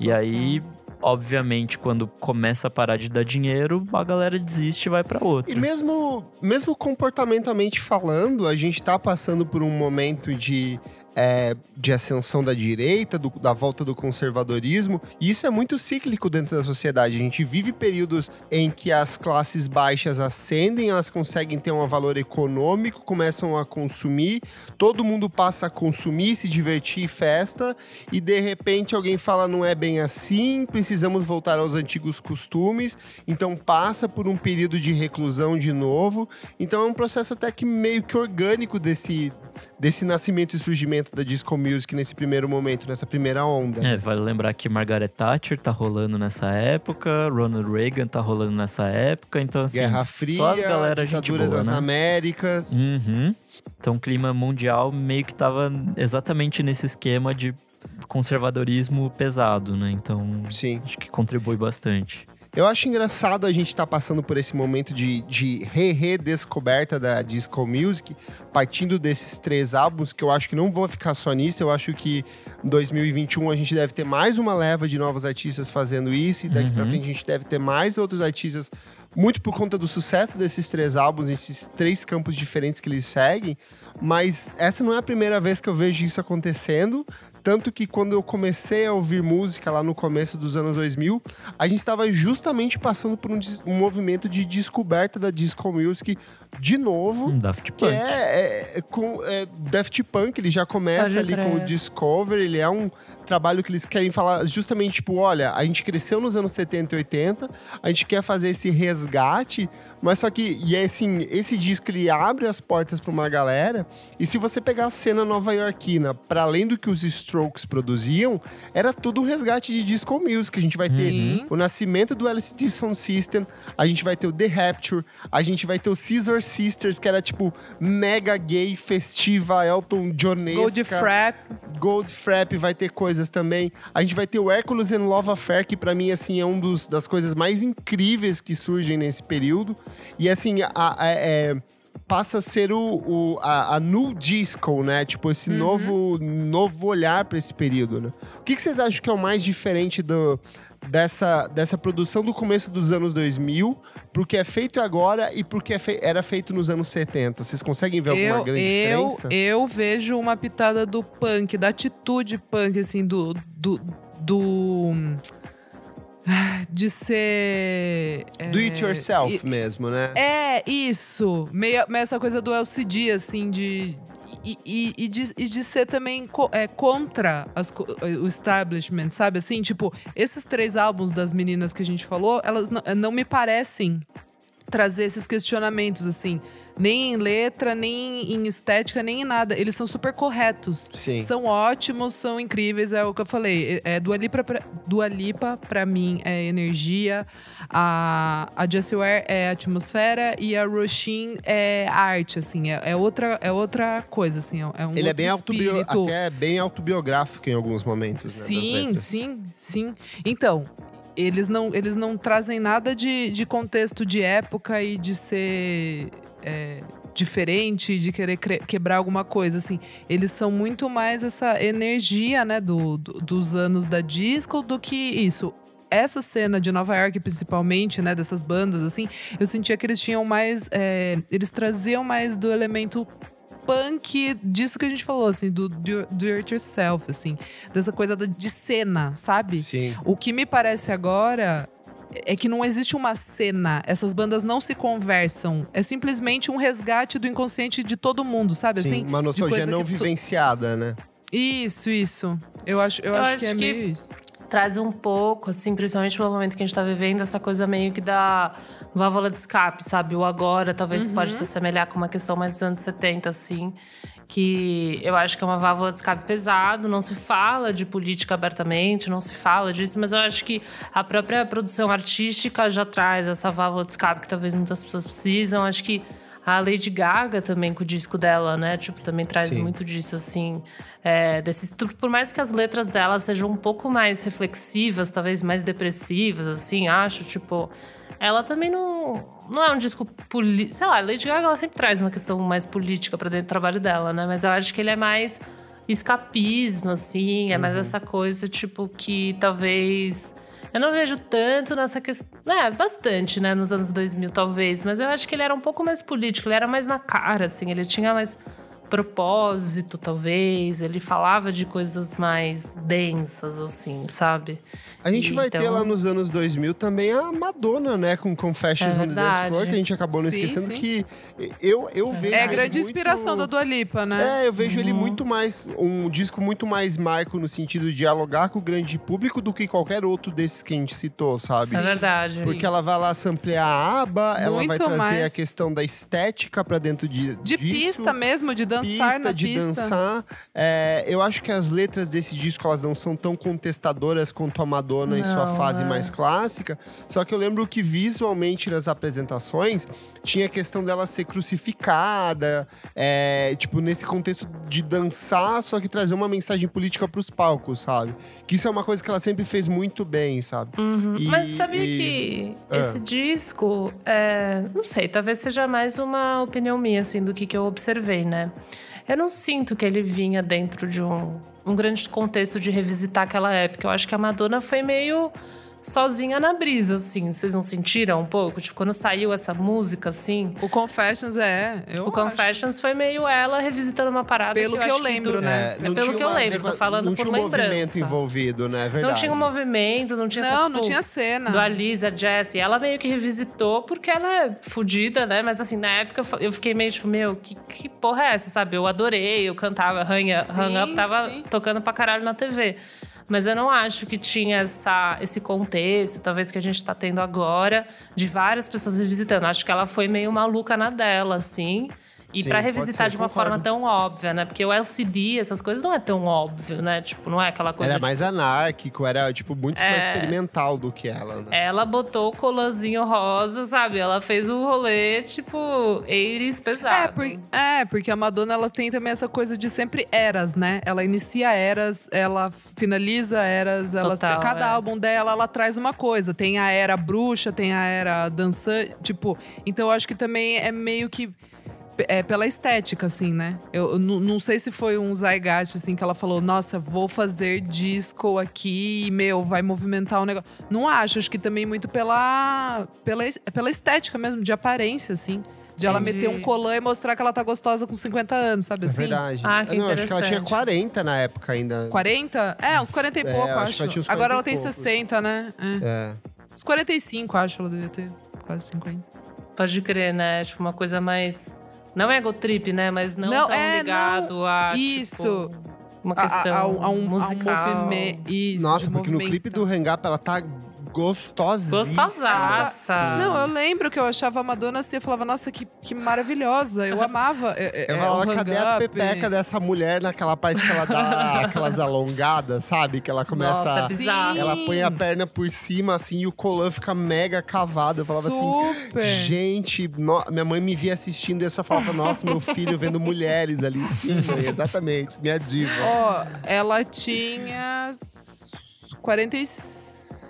E aí, obviamente, quando começa a parar de dar dinheiro, a galera desiste e vai pra outro. E mesmo, mesmo comportamentalmente falando, a gente tá passando por um momento de, é, de ascensão da direita, do- da volta do conservadorismo, e isso é muito cíclico dentro da sociedade. A gente vive períodos em que as classes baixas ascendem, elas conseguem ter um valor econômico, começam a consumir, todo mundo passa a consumir, se divertir, festa, e de repente alguém fala não é bem assim, precisamos voltar aos antigos costumes, então passa por um período de reclusão de novo. Então é um processo até que meio que orgânico desse, desse nascimento e surgimento da disco music nesse primeiro momento, nessa primeira onda. É, vale lembrar que Margaret Thatcher tá rolando nessa época, Ronald Reagan tá rolando nessa época, então assim, Guerra Fria, só as galera gente boa, das né? Américas. Uhum. Então o clima mundial meio que tava exatamente nesse esquema de conservadorismo pesado, né? Então Sim. acho que contribui bastante. Eu acho engraçado a gente estar tá passando por esse momento de, de re-redescoberta da disco music, partindo desses três álbuns, que eu acho que não vão ficar só nisso. Eu acho que em 2021 a gente deve ter mais uma leva de novos artistas fazendo isso, e daqui uhum. pra frente a gente deve ter mais outros artistas muito por conta do sucesso desses três álbuns, esses três campos diferentes que eles seguem, mas essa não é a primeira vez que eu vejo isso acontecendo. Tanto que quando eu comecei a ouvir música lá no começo dos anos 2000, a gente estava justamente passando por um, um, movimento de descoberta da disco music de novo. Daft Punk. Que é, é, com é, Daft Punk, ele já começa Pode ali com o Discover, ele é um trabalho que eles querem falar justamente, tipo, olha, a gente cresceu nos anos 70 e 80, a gente quer fazer esse resgate, mas só que, e é assim, esse disco ele abre as portas para uma galera, e se você pegar a cena nova-iorquina, para além do que os Strokes produziam, era tudo um resgate de disco music. A gente vai Sim. ter o nascimento do LCD Sound System, a gente vai ter o The Rapture, a gente vai ter o Scissor Sisters, que era tipo mega gay, festiva, Elton Johnesca. Gold Frap. Gold Frap vai ter coisas também. A gente vai ter o Hércules and Love Affair, que para mim, assim, é um dos, das coisas mais incríveis que surgem nesse período. E assim, a, a, é, passa a ser o, o a, a, new disco, né? Tipo, esse uhum. novo, novo olhar para esse período, né? O que, que, vocês acham que é o mais diferente do, dessa, dessa produção do começo dos anos 2000 pro que é feito agora e pro que é era feito nos anos 70? Vocês conseguem ver alguma eu, grande eu, diferença? Eu vejo uma pitada do punk, da atitude punk, assim, do... do, do de ser. Do it é, yourself e, mesmo, né? É, isso. Meio, meio essa coisa do LCD, assim, de. E, e, de, e de ser também co, é, contra as, o establishment, sabe? Assim, tipo, esses três álbuns das meninas que a gente falou, elas não, não me parecem trazer esses questionamentos, assim nem em letra, nem em estética, nem em nada. Eles são super corretos. Sim. São ótimos, são incríveis. É o que eu falei. É, Dua Lipa, pra, Dua Lipa, pra mim, é energia. A, a Jessie Ware é atmosfera. E a Roshin é arte, assim. É, é, outra, é outra coisa, assim. É, é um Ele é bem, autobio, até bem autobiográfico em alguns momentos. Né, sim, sim, sim. Então, eles não, eles não trazem nada de, de contexto de época e de ser é, diferente, de querer quebrar alguma coisa, assim. Eles são muito mais essa energia, né, do, do, dos anos da disco do que isso essa cena de Nova York, principalmente, né, dessas bandas, assim, eu sentia que eles tinham mais. É, eles traziam mais do elemento punk disso que a gente falou, assim, do do, do it yourself, assim, dessa coisa de cena, sabe? Sim. O que me parece agora é que não existe uma cena, essas bandas não se conversam. É simplesmente um resgate do inconsciente de todo mundo, sabe? Sim, assim, uma nostalgia não vivenciada, né? Isso, isso. Eu acho, eu, eu acho, acho, que é que meio isso. Traz um pouco, assim, principalmente pelo momento que a gente tá vivendo, essa coisa meio que da válvula de escape, sabe? O agora talvez uhum. pode se assemelhar com uma questão mais dos anos 70, assim que eu acho que é uma válvula de escape pesado, não se fala de política abertamente, não se fala disso, mas eu acho que a própria produção artística já traz essa válvula de escape que talvez muitas pessoas precisam. Acho que a Lady Gaga também com o disco dela, né? Tipo, também traz Sim. muito disso, assim. É, desse, por mais que as letras dela sejam um pouco mais reflexivas, talvez mais depressivas, assim, acho, tipo ela também não, não é um disco político. Sei lá, Lady Gaga ela sempre traz uma questão mais política para dentro do trabalho dela, né? Mas eu acho que ele é mais escapismo, assim, é mais uhum. essa coisa, tipo, que talvez. Eu não vejo tanto nessa questão. É, bastante, né, nos anos 2000, talvez. Mas eu acho que ele era um pouco mais político, ele era mais na cara, assim, ele tinha mais propósito, talvez. Ele falava de coisas mais densas, assim, sabe? A gente e vai então... ter lá nos anos 2000 também a Madonna, né? Com Confessions é on the Dance Floor, que a gente acabou não sim, esquecendo sim. que eu, eu é. vejo. É a grande muito... inspiração da Dua Lipa, né? É, eu vejo uhum. ele muito mais. Um disco muito mais marco no sentido de dialogar com o grande público do que qualquer outro desses que a gente citou, sabe? É verdade. Porque sim. ela vai lá samplear a aba, muito ela vai trazer mais. a questão da estética pra dentro de. De disso. pista mesmo, de dança dançar pista, de pista. dançar. É, eu acho que as letras desse disco elas não são tão contestadoras quanto a Madonna em sua Não, fase é. mais clássica. Só que eu lembro que visualmente nas apresentações tinha a questão dela ser crucificada, é, tipo, nesse contexto de dançar, só que trazer uma mensagem política pros palcos, sabe? Que isso é uma coisa que ela sempre fez muito bem, sabe? E- Mas sabia e- que Ah. esse disco, é, não sei, talvez seja mais uma opinião minha, assim, do que, que eu observei, né? Eu não sinto que ele vinha dentro de um, um grande contexto de revisitar aquela época. Eu acho que a Madonna foi meio sozinha na brisa, assim. Vocês não sentiram um pouco? Tipo, quando saiu essa música, assim. O Confessions é. Eu O Confessions foi meio ela revisitando uma parada Pelo que que eu, eu acho lembro, do- né? É, É, pelo tinha que eu uma lembro, tô falando não por tinha um movimento lembrança. envolvido, né? É Verdade. Não tinha um movimento, não tinha essa, Não, tipo, não tinha cena. do Alisa, Jessie. Ela meio que revisitou porque ela é fodida, né? Mas assim, na época eu eu fiquei meio tipo, meu, que, que porra é essa, sabe? Eu adorei, eu cantava Hang, Sim, Hang Up, tava sim. tocando pra caralho na TV. Mas eu não acho que tinha essa, esse contexto, talvez que a gente tá tendo agora, de várias pessoas revisitando. Acho que ela foi meio maluca na dela, assim. E pode revisitar ser, de uma concordo. forma tão óbvia, né? Porque o LCD, essas coisas não é tão óbvio, né? Tipo, não é aquela coisa Era de mais anárquico, era, tipo, muito mais É. experimental do que ela, né? ela botou o colanzinho rosa, sabe? Ela fez um rolê, tipo, É, pesado. por- é, porque a Madonna ela tem também essa coisa de sempre eras, né? Ela inicia eras, ela finaliza eras, ela, Total, cada é. álbum dela ela traz uma coisa. Tem a era bruxa, tem a era dançante, tipo. Então eu acho que também é meio que é pela estética, assim, né? Eu, eu não não sei se foi um zeitgeist, assim, que ela falou, nossa, vou fazer disco aqui e, meu, vai movimentar o negócio. Não acho, acho que também muito pela, pela, pela estética mesmo, de aparência, assim. De ela Entendi. meter um colã e mostrar que ela tá gostosa com 50 anos, sabe É assim? verdade. Ah, que não, acho que ela tinha interessante. 40 na época ainda. 40? É, uns 40 e É, pouco, acho que acho. ela tinha uns Agora 40 ela e tem poucos. 60, né? É. É. Uns 45, acho, ela devia ter. Quase 50. Pode crer, né? Tipo, uma coisa mais. Não é ego trip, né? Mas não, Não, tão é, ligado a. Isso. Tipo, uma A- a- questão a, um- a um, musical. A um movimento. Isso, Nossa, porque no clipe do movimento. Hang Up ela tá gostosinha. Gostosaça. Não, eu lembro que eu achava a Madonna assim, eu falava, nossa, que, que maravilhosa. Eu amava. É, é, Eu é, falava, cadê a pepeca dessa mulher naquela parte que ela dá aquelas alongadas, sabe? Que ela começa. Nossa, é bizarro. Ela põe a perna por cima, assim, e o colã fica mega cavado. Eu falava assim, Super. gente, no- minha mãe me via assistindo e essa falava, nossa, meu filho vendo mulheres ali. Sim, mãe, exatamente, minha diva. Ó, ela tinha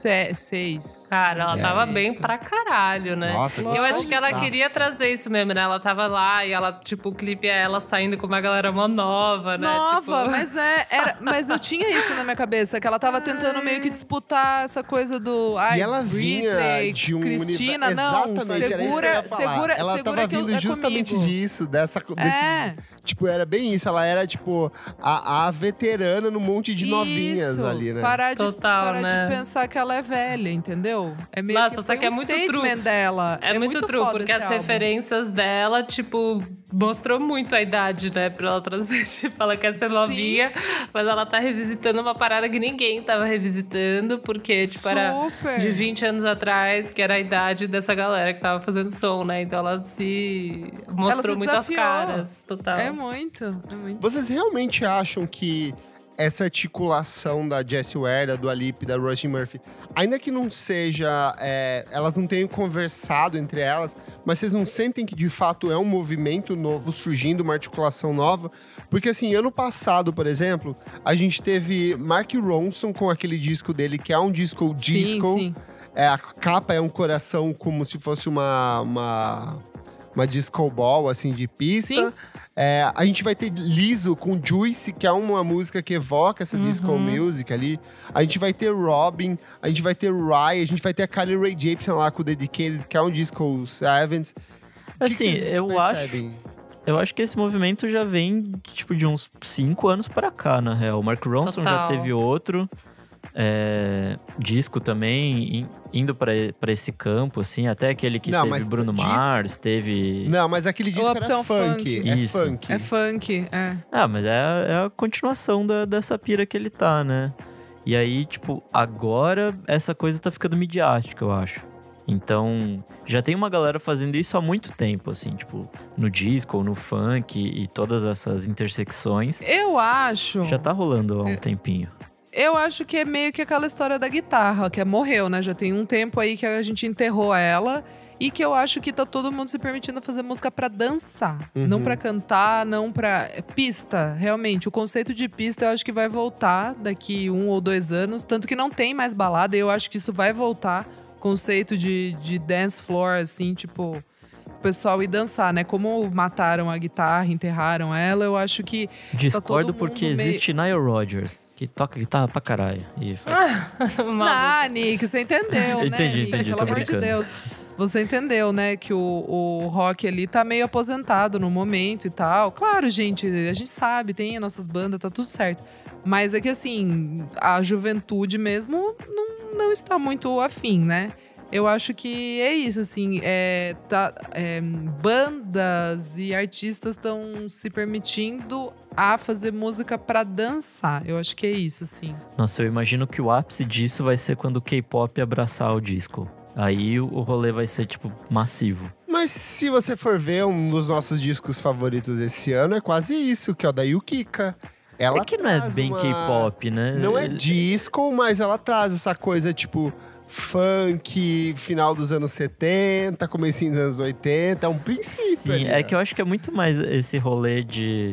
46. Cara, ela É. tava Sim, bem pra caralho, né? Nossa, Eu acho que ela queria trazer isso mesmo, né? Ela tava lá e ela, tipo, o clipe é ela saindo com uma galera mó nova, né? Nova, Tipo, mas é. Era, mas eu tinha isso na minha cabeça, que ela tava tentando meio que disputar essa coisa do. Ai, E ela vinha Britney, de um Cristina, universo. não. Exatamente, era isso que eu segura, ia falar. segura, Ela segura tava que vindo é justamente comigo. disso, dessa, desse, É. Tipo, era bem isso. Ela era, tipo, a, a veterana no monte de novinhas Isso, ali, né? Parar, de, Total, parar né? de pensar que ela é velha, entendeu? É meio Nossa, que só que é um muito true. dela. É, muito, true, foda porque as álbum. referências dela, tipo, mostrou muito a idade, né? Pra ela trazer. Tipo, ela quer ser Sim. novinha, mas ela tá revisitando uma parada que ninguém tava revisitando, porque, tipo, era Super. de 20 anos atrás, que era a idade dessa galera que tava fazendo som, né? Então ela se mostrou se muito as desafiou. caras, total. É muito, é muito. Vocês realmente acham que essa articulação da Jessie Ware, da Dua Lipa da Roisin Murphy, ainda que não seja... é, elas não tenham conversado entre elas, mas vocês não sentem que, de fato, é um movimento novo surgindo, uma articulação nova? Porque, assim, ano passado, por exemplo, a gente teve Mark Ronson com aquele disco dele, que é um disco disco. Sim, sim. É, a capa é um coração como se fosse uma, uma, uma disco ball, assim, de pista. Sim. É, a gente vai ter Liso com Juice, que é uma música que evoca essa disco Uhum. music ali. A gente vai ter Robin, a gente vai ter Rye, a gente vai ter a Kylie Ray Jepsen lá com o Dedicated, que é um disco Sevens. O que que Assim, eu percebem? Eu acho que esse movimento já vem, tipo, de uns cinco anos pra cá, na real. O Mark Ronson já Total. teve outro é, disco também, in- indo pra pra esse campo, assim. Até aquele que Não, teve Bruno disco- Mars, teve... Não, mas aquele disco era Uptown funk. Funk. É Isso. funk. É funk, é. Ah, mas é, a- é a continuação da, dessa pira que ele tá, né? E aí, tipo, agora essa coisa tá ficando midiática, eu acho. Então, já tem uma galera fazendo isso há muito tempo, assim, tipo, no disco, no funk e todas essas intersecções. Eu acho. Já tá rolando há um tempinho. Eu acho que é meio que aquela história da guitarra, que é morreu, né? Já tem um tempo aí que a gente enterrou ela. E que eu acho que tá todo mundo se permitindo fazer música para dançar, Uhum. não para cantar, não para é pista. Realmente, o conceito de pista eu acho que vai voltar daqui um ou dois anos, tanto que não tem mais balada. E eu acho que isso vai voltar. Conceito de, de dance floor, assim, tipo, pessoal ir dançar, né? Como mataram a guitarra, enterraram ela, eu acho que Discordo todo porque meio- existe Nile Rodgers, que toca guitarra pra caralho. E faz... Ah, Nick, você entendeu, né? Entendi, Nick? entendi, Pelo amor de brincando. Deus. Você entendeu, né? Que o, o rock ali tá meio aposentado no momento e tal. Claro, gente, a gente sabe, tem as nossas bandas, tá tudo certo. Mas é que assim, a juventude mesmo não, não está muito afim, né? Eu acho que é isso, assim, é, tá, é, bandas e artistas estão se permitindo a fazer música pra dançar. Eu acho que é isso, assim. Nossa, eu imagino que o ápice disso vai ser quando o K-pop abraçar o disco. Aí o rolê vai ser, tipo, massivo. Mas se você for ver, um dos nossos discos favoritos esse ano é quase isso, que é o da Yukika. Ela é que não é bem uma- K-pop, né? Não é disco, mas ela traz essa coisa, tipo, funk, final dos anos 70, comecinho dos anos 80, é um princípio. Sim, ali, é né? que eu acho que é muito mais esse rolê de.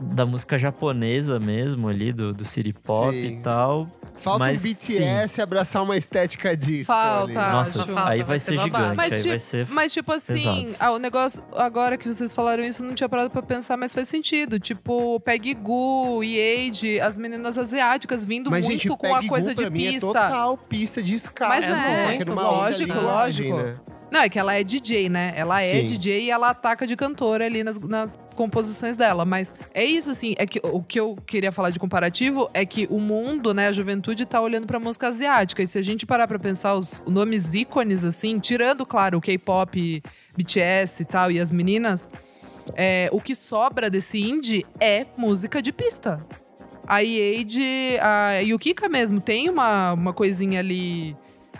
Da música japonesa mesmo ali, do, do city pop Sim. e tal. Falta mas o BTS abraçar uma estética disco Falta. ali. Nossa, acho. aí vai ser gigante. Mas ti- vai ser. Mas, tipo assim, ah, o negócio, agora que vocês falaram isso, eu não tinha parado pra pensar, mas faz sentido. Tipo, Peggy Goo e Age, as meninas asiáticas vindo Mas, muito gente, com a coisa Goo, de pra mim, pista. É total pista de escala. Mas é, só que numa outra lógico, lógico. né? Não, é que ela é DJ, né? Ela é Sim. DJ e ela ataca de cantora ali nas, nas composições dela. Mas é isso, assim, é que o que eu queria falar de comparativo é que o mundo, né, a juventude tá olhando pra música asiática. E se a gente parar pra pensar os nomes ícones, assim, tirando, claro, o K-pop, BTS e tal, e as meninas, é, o que sobra desse indie é música de pista. A Age, a Yukika mesmo, tem uma, uma coisinha ali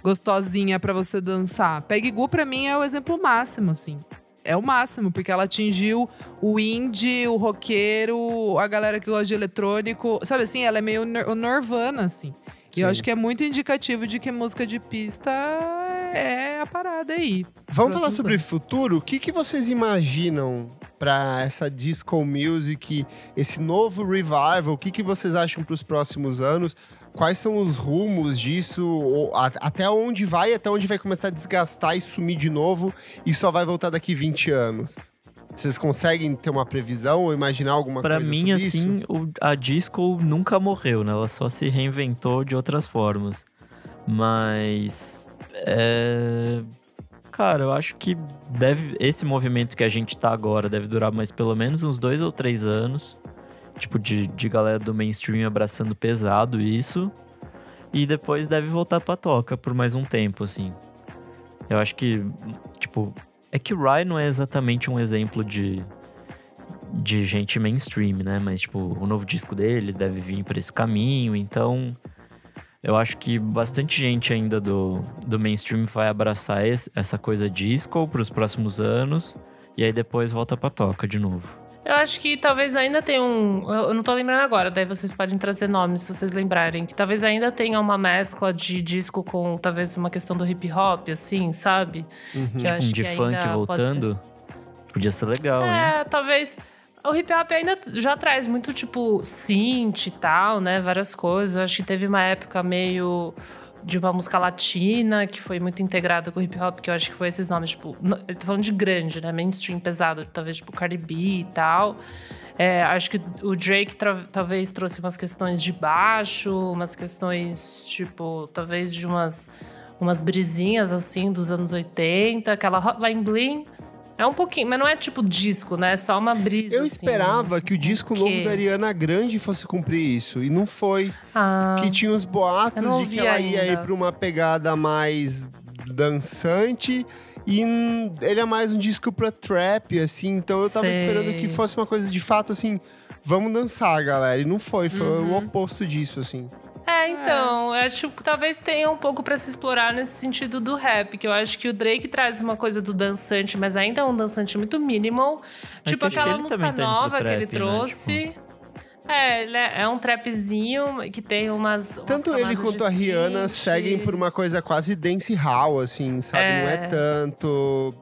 gostosinha pra você dançar. Peggy Goo pra mim é o exemplo máximo, assim. É o máximo, porque ela atingiu o indie, o roqueiro, a galera que gosta de eletrônico. Sabe assim, ela é meio o Nirvana, assim. E eu Sim. acho que é muito indicativo de que música de pista é a parada aí. Vamos falar sobre anos. futuro? O que, que vocês imaginam pra essa disco music, esse novo revival? O que, que vocês acham pros próximos anos? Quais são os rumos disso? Até onde vai? Até onde vai começar a desgastar e sumir de novo? E só vai voltar daqui 20 anos? Vocês conseguem ter uma previsão ou imaginar alguma Pra coisa mim, sobre assim, o- a disco nunca morreu, né? Ela só se reinventou de outras formas. Mas. É. Cara, eu acho que deve. Esse movimento que a gente tá agora deve durar mais pelo menos uns dois ou três anos. Tipo, de, de galera do mainstream abraçando pesado isso. E depois deve voltar pra toca por mais um tempo, assim. Eu acho que, tipo, é que o Ryan não é exatamente um exemplo de, de gente mainstream, né? Mas, tipo, o novo disco dele deve vir por esse caminho, então. Eu acho que bastante gente ainda do, do mainstream vai abraçar esse- essa coisa disco pros próximos anos. E aí depois volta pra toca de novo. Eu acho que talvez ainda tenha um. Eu não tô lembrando agora, daí vocês podem trazer nomes se vocês lembrarem. Que talvez ainda tenha uma mescla de disco com talvez uma questão do hip hop, assim, sabe? Que eu Um acho de que funk ainda pode ser. voltando. Podia ser legal, hein? É, talvez. O hip hop ainda já traz muito, tipo, synth e tal, né? Várias coisas. Eu acho que teve uma época meio de uma música latina que foi muito integrada com o hip hop, que eu acho que foi esses nomes, tipo. Eu tô falando de grande, né? Mainstream pesado, talvez, tipo, Cardi B e tal. É, acho que o Drake talvez trouxe umas questões de baixo, umas questões, tipo, talvez de umas, umas brisinhas assim dos anos 80, aquela Hotline Bling. É um pouquinho, mas não é tipo disco, né? É só uma brisa. Eu assim. esperava que o disco que- novo da Ariana Grande fosse cumprir isso. E não foi. Ah, que tinha os boatos de que ela ia ainda. ir pra uma pegada mais dançante. E ele é mais um disco pra trap, assim. Então eu tava Sei. esperando que fosse uma coisa de fato, assim... Vamos dançar, galera. E não foi. Foi Uhum. o oposto disso, assim. É, É, então, eu acho que talvez tenha um pouco pra se explorar nesse sentido do rap, que eu acho que o Drake traz uma coisa do dançante, mas ainda é um dançante muito minimal. É tipo aquela música tá nova que ele trap, né? trouxe. É, é, é um trapzinho que tem umas. umas Tanto ele quanto de a Rihanna synth. seguem por uma coisa quase dance hall, assim, sabe? Não é É. tanto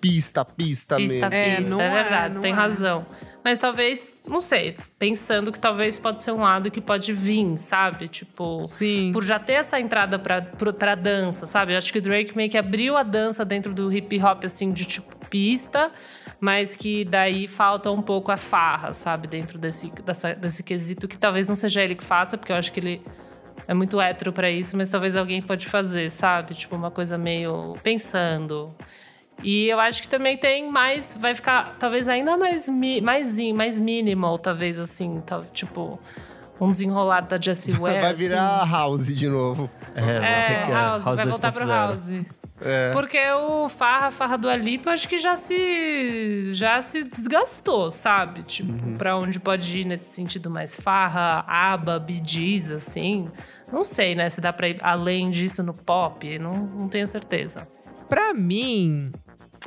pista, pista, Pista, mesmo. É, pista, não é é, verdade, não você tem é. razão. Mas talvez, não sei, pensando que talvez pode ser um lado que pode vir, sabe? Tipo, Sim. por já ter essa entrada pra, pro- pra dança, sabe? Eu acho que o Drake meio que abriu a dança dentro do hip hop, assim, de tipo pista, mas que daí falta um pouco a farra, sabe? Dentro desse, dessa- desse quesito, que talvez não seja ele que faça, porque eu acho que ele é muito hétero pra isso, mas talvez alguém pode fazer, sabe? Tipo, uma coisa meio pensando. E eu acho que também tem mais. Vai ficar talvez ainda mais, mais, in- mais minimal, talvez assim. tipo, um desenrolar da Jessie Ware. Vai assim. virar house de novo. É, É, porque House, vai voltar pro 2.0. House. É. Porque o Farra, Farra do Alipa, acho que já se já se desgastou, sabe? Tipo, Uhum. pra onde pode ir nesse sentido mais Farra, Aba, Bee Gees, assim. Não sei, né, se dá pra ir além disso no pop, não, não tenho certeza. Pra mim,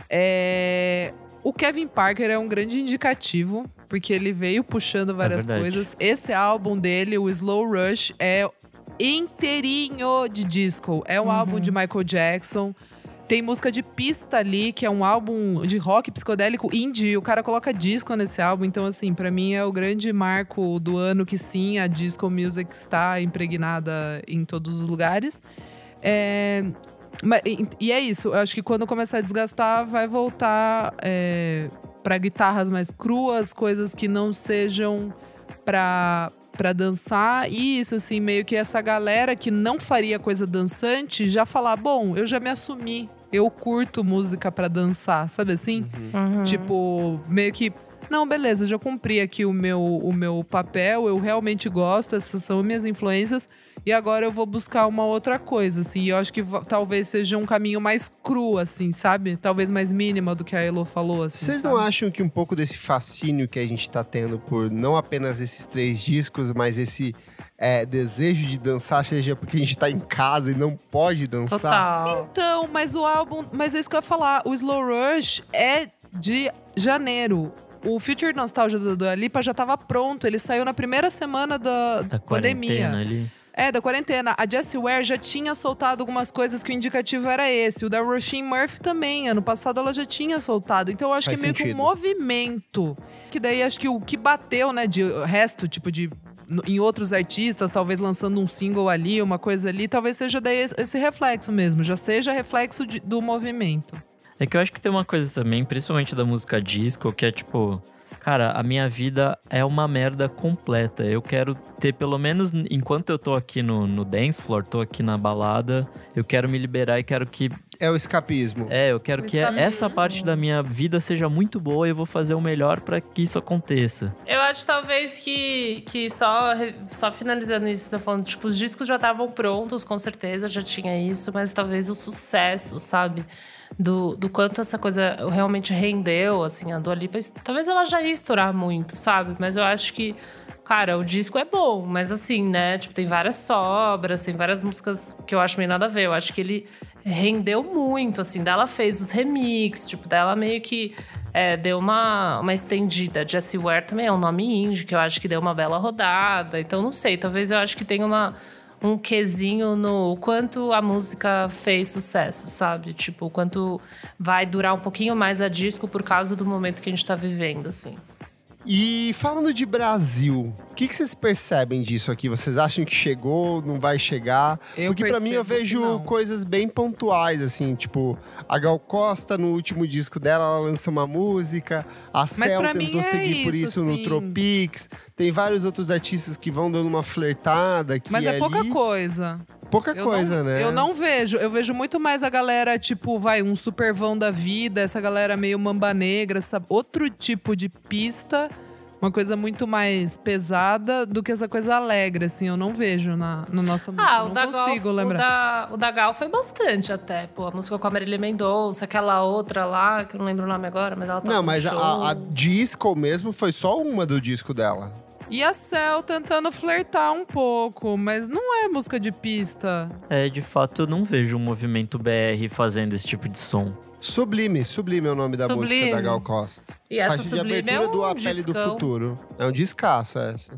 é... o Kevin Parker é um grande indicativo, porque ele veio puxando várias verdade. coisas. Esse álbum dele, o Slow Rush, é inteirinho de disco. É um álbum de Michael Jackson. Tem música de pista ali, que é um álbum de rock psicodélico indie. O cara coloca disco nesse álbum. Então, assim, pra mim é o grande marco do ano que sim, a disco music está impregnada em todos os lugares. É, mas- e, e é isso, eu acho que quando começar a desgastar, vai voltar é, para guitarras mais cruas, coisas que não sejam pra, pra dançar. E isso, assim, meio que essa galera que não faria coisa dançante já falar: bom, eu já me assumi, eu curto música pra dançar, sabe assim? Uhum. Tipo, meio que. Não, beleza, já cumpri aqui o meu, o meu papel, eu realmente gosto, essas são minhas influências, e agora eu vou buscar uma outra coisa, assim. E eu acho que talvez seja um caminho mais cru, assim, sabe? Talvez mais mínima do que a Elo falou, assim. Vocês sabe? não acham que um pouco desse fascínio que a gente tá tendo por não apenas esses três discos, mas esse é, desejo de dançar, seja porque a gente tá em casa e não pode dançar? Total. Então, mas o álbum. Mas é isso que eu ia falar. O Slow Rush é de janeiro. O Future Nostalgia do Dua Lipa já tava pronto. Ele saiu na primeira semana da, Da pandemia. quarentena ali. É, da quarentena. A Jessie Ware já tinha soltado algumas coisas que o indicativo era esse. O da Roisin Murphy também. Ano passado ela já tinha soltado. Então eu acho Faz que é meio que sentido. um movimento. Que daí acho que o que bateu, né, de resto, tipo de. Em outros artistas, talvez lançando um single ali, uma coisa ali, talvez seja daí esse- esse reflexo mesmo, já seja reflexo de- do movimento. É que eu acho que tem uma coisa também, principalmente da música disco, que é tipo, cara, a minha vida é uma merda completa. Eu quero ter, pelo menos enquanto eu tô aqui no, no dance floor, tô aqui na balada, eu quero me liberar e quero que. É o escapismo. É, eu quero O que escapismo. essa parte da minha vida seja muito boa e eu vou fazer o melhor pra que isso aconteça. Eu acho talvez que, que só, só finalizando isso, você tá falando, tipo, os discos já estavam prontos, com certeza, já tinha isso, mas talvez o sucesso, sabe? Do, do quanto essa coisa realmente rendeu, assim, a Dua Lipa, talvez ela já ia estourar muito, sabe? Mas eu acho que, cara, o disco é bom, mas assim, né? Tipo, tem várias sobras, tem várias músicas que eu acho meio nada a ver. Eu acho que ele rendeu muito, assim. Daí ela fez os remix, tipo, dela meio que é, deu uma, uma estendida. Jessie Ware também é um nome indie, que eu acho que deu uma bela rodada. Então, não sei, talvez eu acho que tenha uma, um quesinho no quanto a música fez sucesso, sabe? Tipo, quanto vai durar um pouquinho mais a disco por causa do momento que a gente tá vivendo, assim. E falando de Brasil, o que, que vocês percebem disso aqui? Vocês acham que chegou, não vai chegar? Eu Porque pra mim eu vejo coisas bem pontuais, assim, tipo, a Gal Costa no último disco dela, ela lança uma música, a Cel mim tentou é seguir por isso, isso no sim. Tropix, tem vários outros artistas que vão dando uma flertada aqui Mas é pouca ali. coisa. Pouca Eu coisa, não, né? Eu não vejo. Eu vejo muito mais a galera, tipo, vai, um supervão da vida, essa galera meio mamba negra, essa, outro tipo de pista, uma coisa muito mais pesada do que essa coisa alegre, assim. Eu não vejo na, na nossa música. Ah, eu o não da, Gal, consigo o, lembrar. da, o da Gal foi bastante até. Pô, a música com a Marília Mendonça, aquela outra lá, que eu não lembro o nome agora, mas ela tá Não, no mas show. a, a disco mesmo foi só uma do disco dela. E a Cell tentando flertar um pouco, mas não é música de pista. É, de fato, eu não vejo um movimento BR fazendo esse tipo de som. Sublime, Sublime é o nome da música Sublime. da Gal Costa. E essa Faixa de Sublime abertura é um do A Pele do. Futuro. É um descasso essa.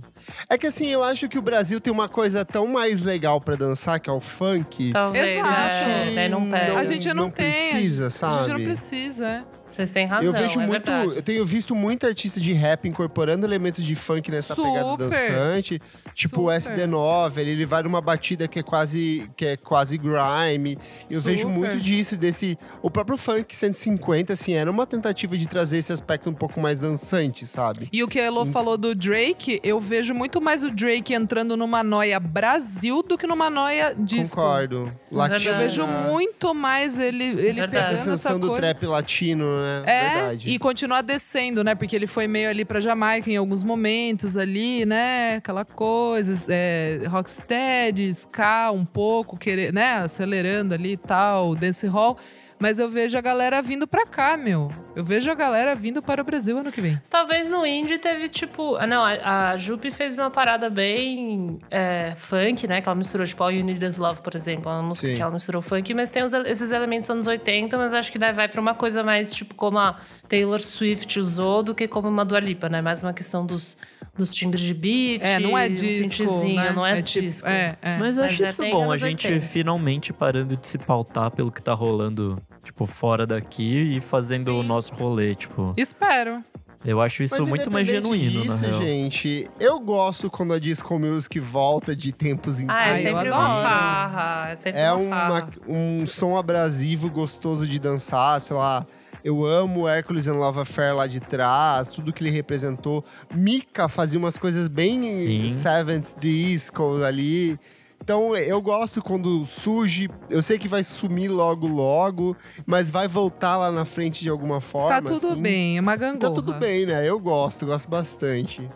É que assim, eu acho que o Brasil tem uma coisa tão mais legal pra dançar, que é o funk. Talvez, Exato. é, não pega. a gente não, não tem. precisa, A sabe? gente não precisa, é. Vocês têm razão, eu vejo é muito, verdade. eu tenho visto muito artista de rap incorporando elementos de funk nessa pegada Super. dançante, tipo o Super. SD9, ele, ele vai numa batida que é quase que é quase grime. Eu vejo Super. muito disso desse o próprio funk 150 assim, era uma tentativa de trazer esse aspecto um pouco mais dançante, sabe? E o que a Elo falou do Drake, eu vejo muito mais o Drake entrando numa noia Brasil do que numa noia disco. Concordo. Latino, Eu vejo muito mais ele, ele Verdade. essa pegando essa sensação do coisa. trap latino, né? É, Verdade. e continuar descendo, né? Porque ele foi meio ali pra Jamaica em alguns momentos ali, né? Aquela coisa, é, rocksteady, ska um pouco, querer, né? Acelerando ali e tal, dance hall. Mas eu vejo a galera vindo pra cá, meu. Eu vejo a galera vindo para o Brasil ano que vem. Talvez no indie teve tipo. Ah, não, a, a Jupe fez uma parada bem é, funk, né? Que ela misturou, tipo, All You Need Is Love, por exemplo. Uma música Sim. que ela misturou funk, mas tem os- esses elementos dos anos 80, mas acho que daí vai pra uma coisa mais, tipo, como a Taylor Swift usou, do que como uma Dua Lipa, né? Mais uma questão dos, dos timbres de beat. É, não é disco, né? não é, tipo- disco. é, é. Mas eu Mas acho é isso bom, a gente 80. finalmente parando de se pautar pelo que tá rolando, tipo, fora daqui e fazendo Sim. o nosso rolê, tipo. Espero. Eu acho isso Mas muito mais genuíno, disso, na real. gente, eu gosto quando a disco music volta de tempos em Ah, é sempre uma farra. É sempre É uma farra. um som abrasivo, gostoso de dançar, sei lá. Eu amo Hércules and Love Affair lá de trás, tudo que ele representou. Mika fazia umas coisas bem Sim. 70s disco ali. Então eu gosto quando surge. Eu sei que vai sumir logo, logo, mas vai voltar lá na frente de alguma forma. Tá tudo assim. bem, é uma gangorra. Tá tudo bem, né? Eu gosto, gosto bastante.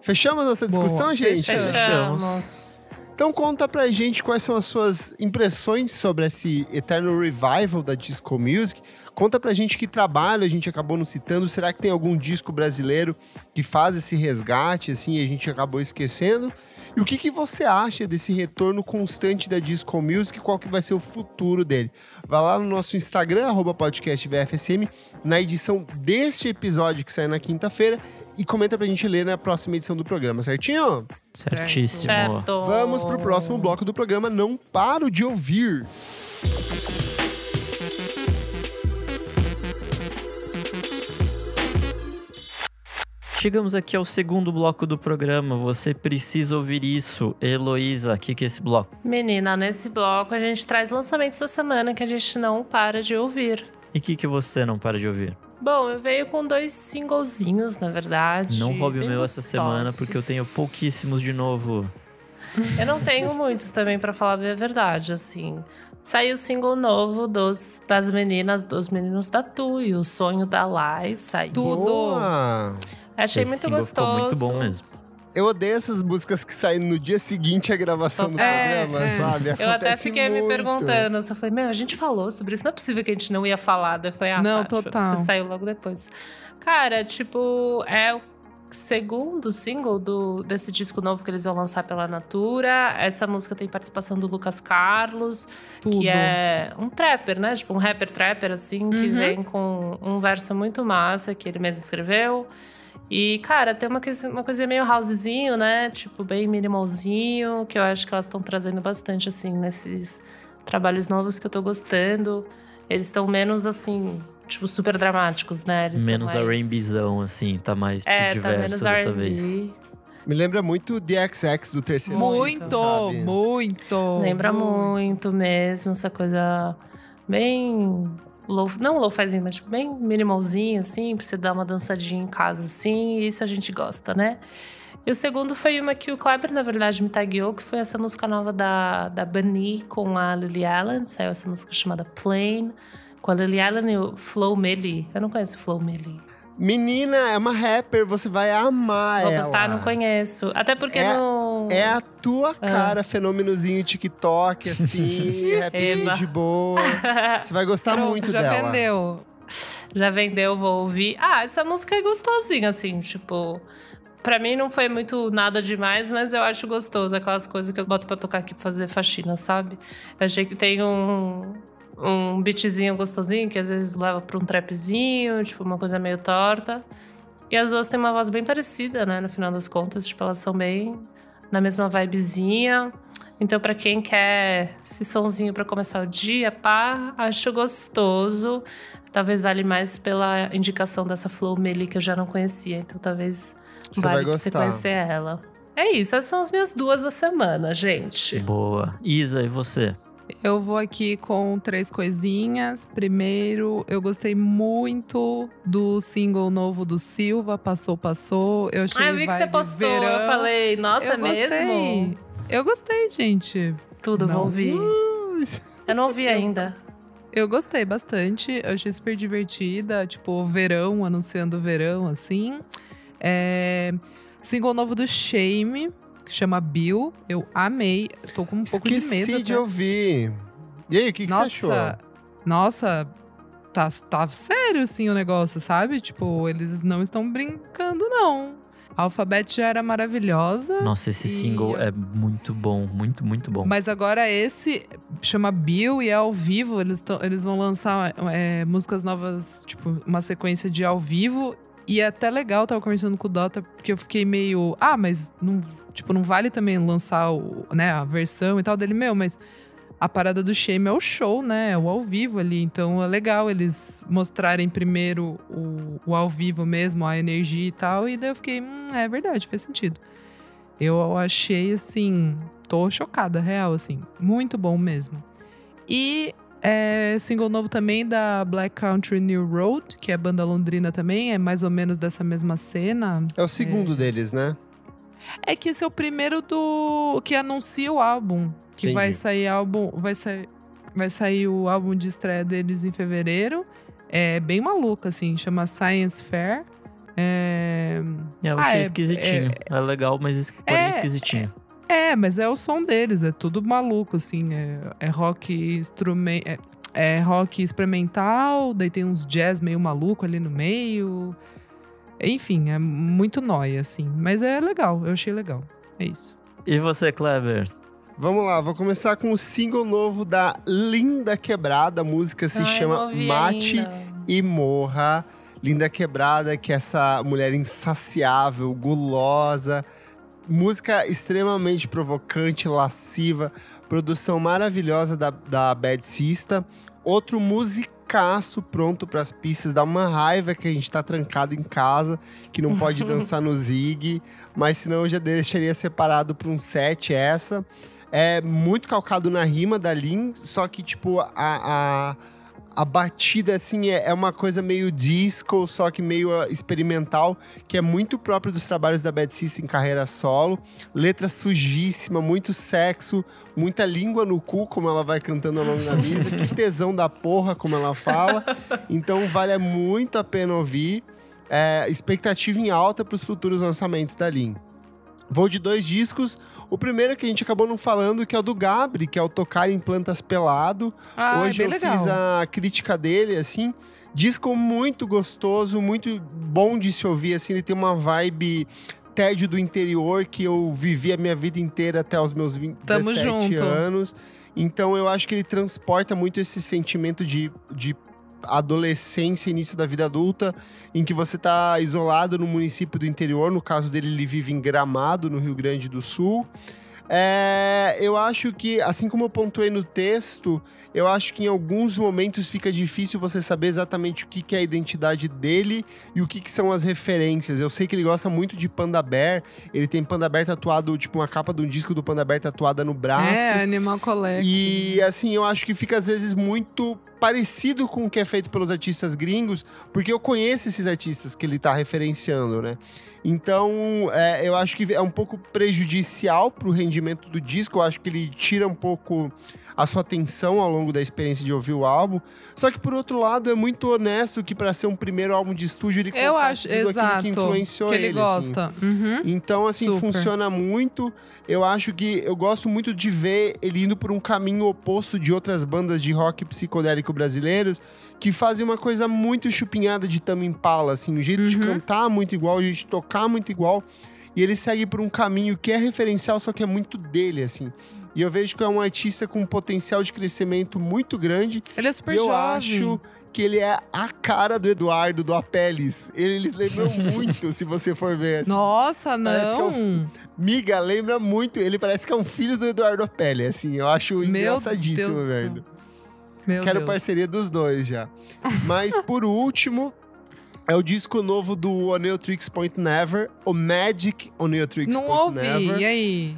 Fechamos essa Boa, discussão, gente? fechamos. Fechamos. Então conta pra gente quais são as suas impressões sobre esse eterno revival da disco music. Conta pra gente que trabalho a gente acabou não citando. Será que tem algum disco brasileiro que faz esse resgate assim e a gente acabou esquecendo? E o que, que você acha desse retorno constante da disco music? Qual que vai ser o futuro dele? Vai lá no nosso Instagram, arroba podcast VFSM, na edição deste episódio que sai na quinta-feira e comenta pra gente ler na próxima edição do programa, certinho? Certíssimo. Certo. Vamos pro próximo bloco do programa. Não paro de ouvir. Chegamos aqui ao segundo bloco do programa. Você precisa ouvir isso. Heloísa, o que, que é esse bloco? Menina, nesse bloco a gente traz lançamentos da semana que a gente não para de ouvir. E o que, que você não para de ouvir? Bom, eu veio com dois singlezinhos, na verdade. Não roube o bem meu essa semana, porque eu tenho pouquíssimos de novo. Eu não tenho muitos também, pra falar a verdade, assim. Saiu o single novo dos, das meninas, dos meninos da Tu e o sonho da Lai saiu. Tudo. Boa. Achei Esse muito gostoso. ficou muito bom mesmo. Eu odeio essas músicas que saem no dia seguinte à gravação do É, programa, é. sabe? Eu até Acontece fiquei me muito. perguntando. Eu falei, meu, a gente falou sobre isso. Não é possível que a gente não ia falar. Daí Eu falei, ah, Não, tá, tipo, total. Você saiu logo depois. Cara, tipo, é o segundo single do, desse disco novo que eles vão lançar pela Natura. Essa música tem participação do Lucas Carlos, Tudo. que é um trapper, né? Tipo, um rapper trapper, assim, que Uhum. vem com um verso muito massa que ele mesmo escreveu. E, cara, tem uma, coisa- uma coisinha meio housezinho, né? Tipo, bem minimalzinho, que eu acho que elas estão trazendo bastante, assim, nesses trabalhos novos que eu tô gostando. Eles estão menos, assim, tipo, super dramáticos, né? Eles menos mais... R&Bzão, assim, tá mais tipo, É, tá diverso menos dessa R&B. vez. Me lembra muito The XX do terceiro Muito, sabe? muito. Lembra muito mesmo, essa coisa bem. Low, não low-fizinho, mas tipo, bem minimalzinho, assim, pra você dar uma dançadinha em casa, assim, e isso a gente gosta, né? E o segundo foi uma que o Kleber, na verdade, me tagueou, que foi essa música nova da, da Bunny com a Lily Allen. Saiu essa música chamada Plain, com a Lily Allen e o Flow Melly. Eu não conheço o Flow Melly. Menina, é uma rapper, você vai amar Vou ela. postar, não conheço. Até porque É- não. É a tua Ah. cara, fenômenozinho TikTok, assim, rapzinho de boa. Você vai gostar Pronto, muito já dela. vendeu. Já vendeu, vou ouvir. Ah, essa música é gostosinha, assim, tipo. Pra mim não foi muito nada demais, mas eu acho gostoso. Aquelas coisas que eu boto pra tocar aqui pra fazer faxina, sabe? Eu achei que tem um, um beatzinho gostosinho, que às vezes leva pra um trapzinho, tipo, uma coisa meio torta. E as duas têm uma voz bem parecida, né? No final das contas, tipo, elas são bem na mesma vibezinha. Então, para quem quer esse sonzinho para começar o dia, pá, acho gostoso. Talvez vale mais pela indicação dessa Flow Meli que eu já não conhecia. Então, talvez Você vale você conhecer ela. É isso, essas são as minhas duas da semana, gente. Boa. Isa, e você? Eu vou aqui com três coisinhas. Primeiro, eu gostei muito do single novo do Silva, Passou, Passou. Eu achei Ah, eu vi que você postou. verão. Eu falei, nossa, eu é mesmo? gostei. Eu gostei, gente. Tudo, vou Não. ouvir. Eu não ouvi ainda. Eu gostei bastante, eu achei super divertida, tipo, verão, anunciando verão, assim. É... Single novo do Shame, que chama Bill, eu amei. Tô com um pouco de Esqueci medo. de até. ouvir. E aí, o que, que nossa, você achou? Nossa, tá, tá sério, assim, o negócio, sabe? Tipo, eles não estão brincando, não. A Alphabet já era maravilhosa. Nossa, esse E single é muito bom, muito, muito bom. Mas agora esse chama Bill e é ao vivo. Eles, tão, eles vão lançar é, músicas novas, tipo, uma sequência de ao vivo. E é até legal, tava conversando com o Dota, porque eu fiquei meio. Ah, mas não, tipo, não vale também lançar o, né, a versão e tal dele, meu, mas a parada do Shame é o show, né? É o ao vivo ali. Então é legal eles mostrarem primeiro o, o ao vivo mesmo, a energia e tal. E daí eu fiquei, hum, é verdade, faz sentido. Eu achei assim, tô chocada, real, assim. Muito bom mesmo. E é, single novo também da Black Country New Road, que é banda londrina também, é mais ou menos dessa mesma cena. É o segundo deles, né? É que esse é o primeiro do que anuncia o álbum, que Entendi. vai sair álbum, vai sair, vai sair o álbum de estreia deles em fevereiro. É bem maluco assim, chama Science Fair. É, eu ah, achei é- esquisitinho. É, legal, mas porém É, esquisitinho. É, mas é o som deles, é tudo maluco, assim. É, é rock instrumento. É, é rock experimental, daí tem uns jazz meio maluco ali no meio. Enfim, é muito nóia, assim. Mas é legal, eu achei legal. É isso. E você, Clever? Vamos lá, vou começar com o single novo da Linda Quebrada. A música se Ai, chama Mate ainda. e Morra. Linda Quebrada, que é essa mulher insaciável, gulosa. Música extremamente provocante, lasciva. Produção maravilhosa da, da Bad Sista. Outro musicaço pronto para as pistas. Dá uma raiva que a gente tá trancado em casa, que não pode dançar no Zig. Mas senão eu já deixaria separado para um set essa. É muito calcado na rima da Lin, só que, tipo, a, a, a batida, assim, é, é uma coisa meio disco, só que meio ah, experimental, que é muito próprio dos trabalhos da Bad Sister em carreira solo. Letra sujíssima, muito sexo, muita língua no cu, como ela vai cantando ao longo da vida. que tesão da porra, como ela fala. Então, vale muito a pena ouvir. É, expectativa em alta para os futuros lançamentos da Lin. Vou de dois discos. O primeiro que a gente acabou não falando, que é o do Gabri, que é o Tocar em Plantas Pelado. Ah, Hoje é eu legal. fiz a crítica dele, assim. Disco muito gostoso, muito bom de se ouvir, assim. Ele tem uma vibe tédio do interior que eu vivi a minha vida inteira até os meus 20, Tamo 17 junto. anos. Então eu acho que ele transporta muito esse sentimento de, de adolescência, início da vida adulta, em que você tá isolado no município do interior. No caso dele, ele vive em Gramado, no Rio Grande do Sul. É, eu acho que, assim como eu pontuei no texto, eu acho que em alguns momentos fica difícil você saber exatamente o que, que é a identidade dele e o que, que são as referências. Eu sei que ele gosta muito de Panda Bear, ele tem Panda Bear tatuado, tipo uma capa de um disco do Panda Bear tatuada no braço. É, Animal Collective. E assim, eu acho que fica às vezes muito parecido com o que é feito pelos artistas gringos, porque eu conheço esses artistas que ele tá referenciando, né? Então, é, eu acho que é um pouco prejudicial pro rendimento do disco. Eu acho que ele tira um pouco a sua atenção ao longo da experiência de ouvir o álbum. Só que, por outro lado, é muito honesto que para ser um primeiro álbum de estúdio, ele Eu acho, tudo aquilo exato. que influenciou que ele, ele, assim. gosta. Uhum. Então, assim, Super. funciona muito. Eu acho que eu gosto muito de ver ele indo por um caminho oposto de outras bandas de rock psicodélico brasileiros que fazem uma coisa muito chupinhada de Tame Impala, assim, o jeito de Uhum. cantar muito igual, o jeito de tocar muito igual. E ele segue por um caminho que é referencial, só que é muito dele, assim. E eu vejo que é um artista com um potencial de crescimento muito grande. Ele é super eu jovem. acho que ele é a cara do Eduardo, do Apeles. Eles lembram muito, se você for ver. Assim. Nossa, Parece que é não. Miga lembra muito. Ele parece que é um filho do Eduardo Apelli, assim. Eu acho Meu engraçadíssimo, Deus velho. Meu Quero Deus. parceria dos dois já. Mas por último, é o disco novo do O'Neill Tricks Point Never, o Magic Não Point ouvi. Never. E aí?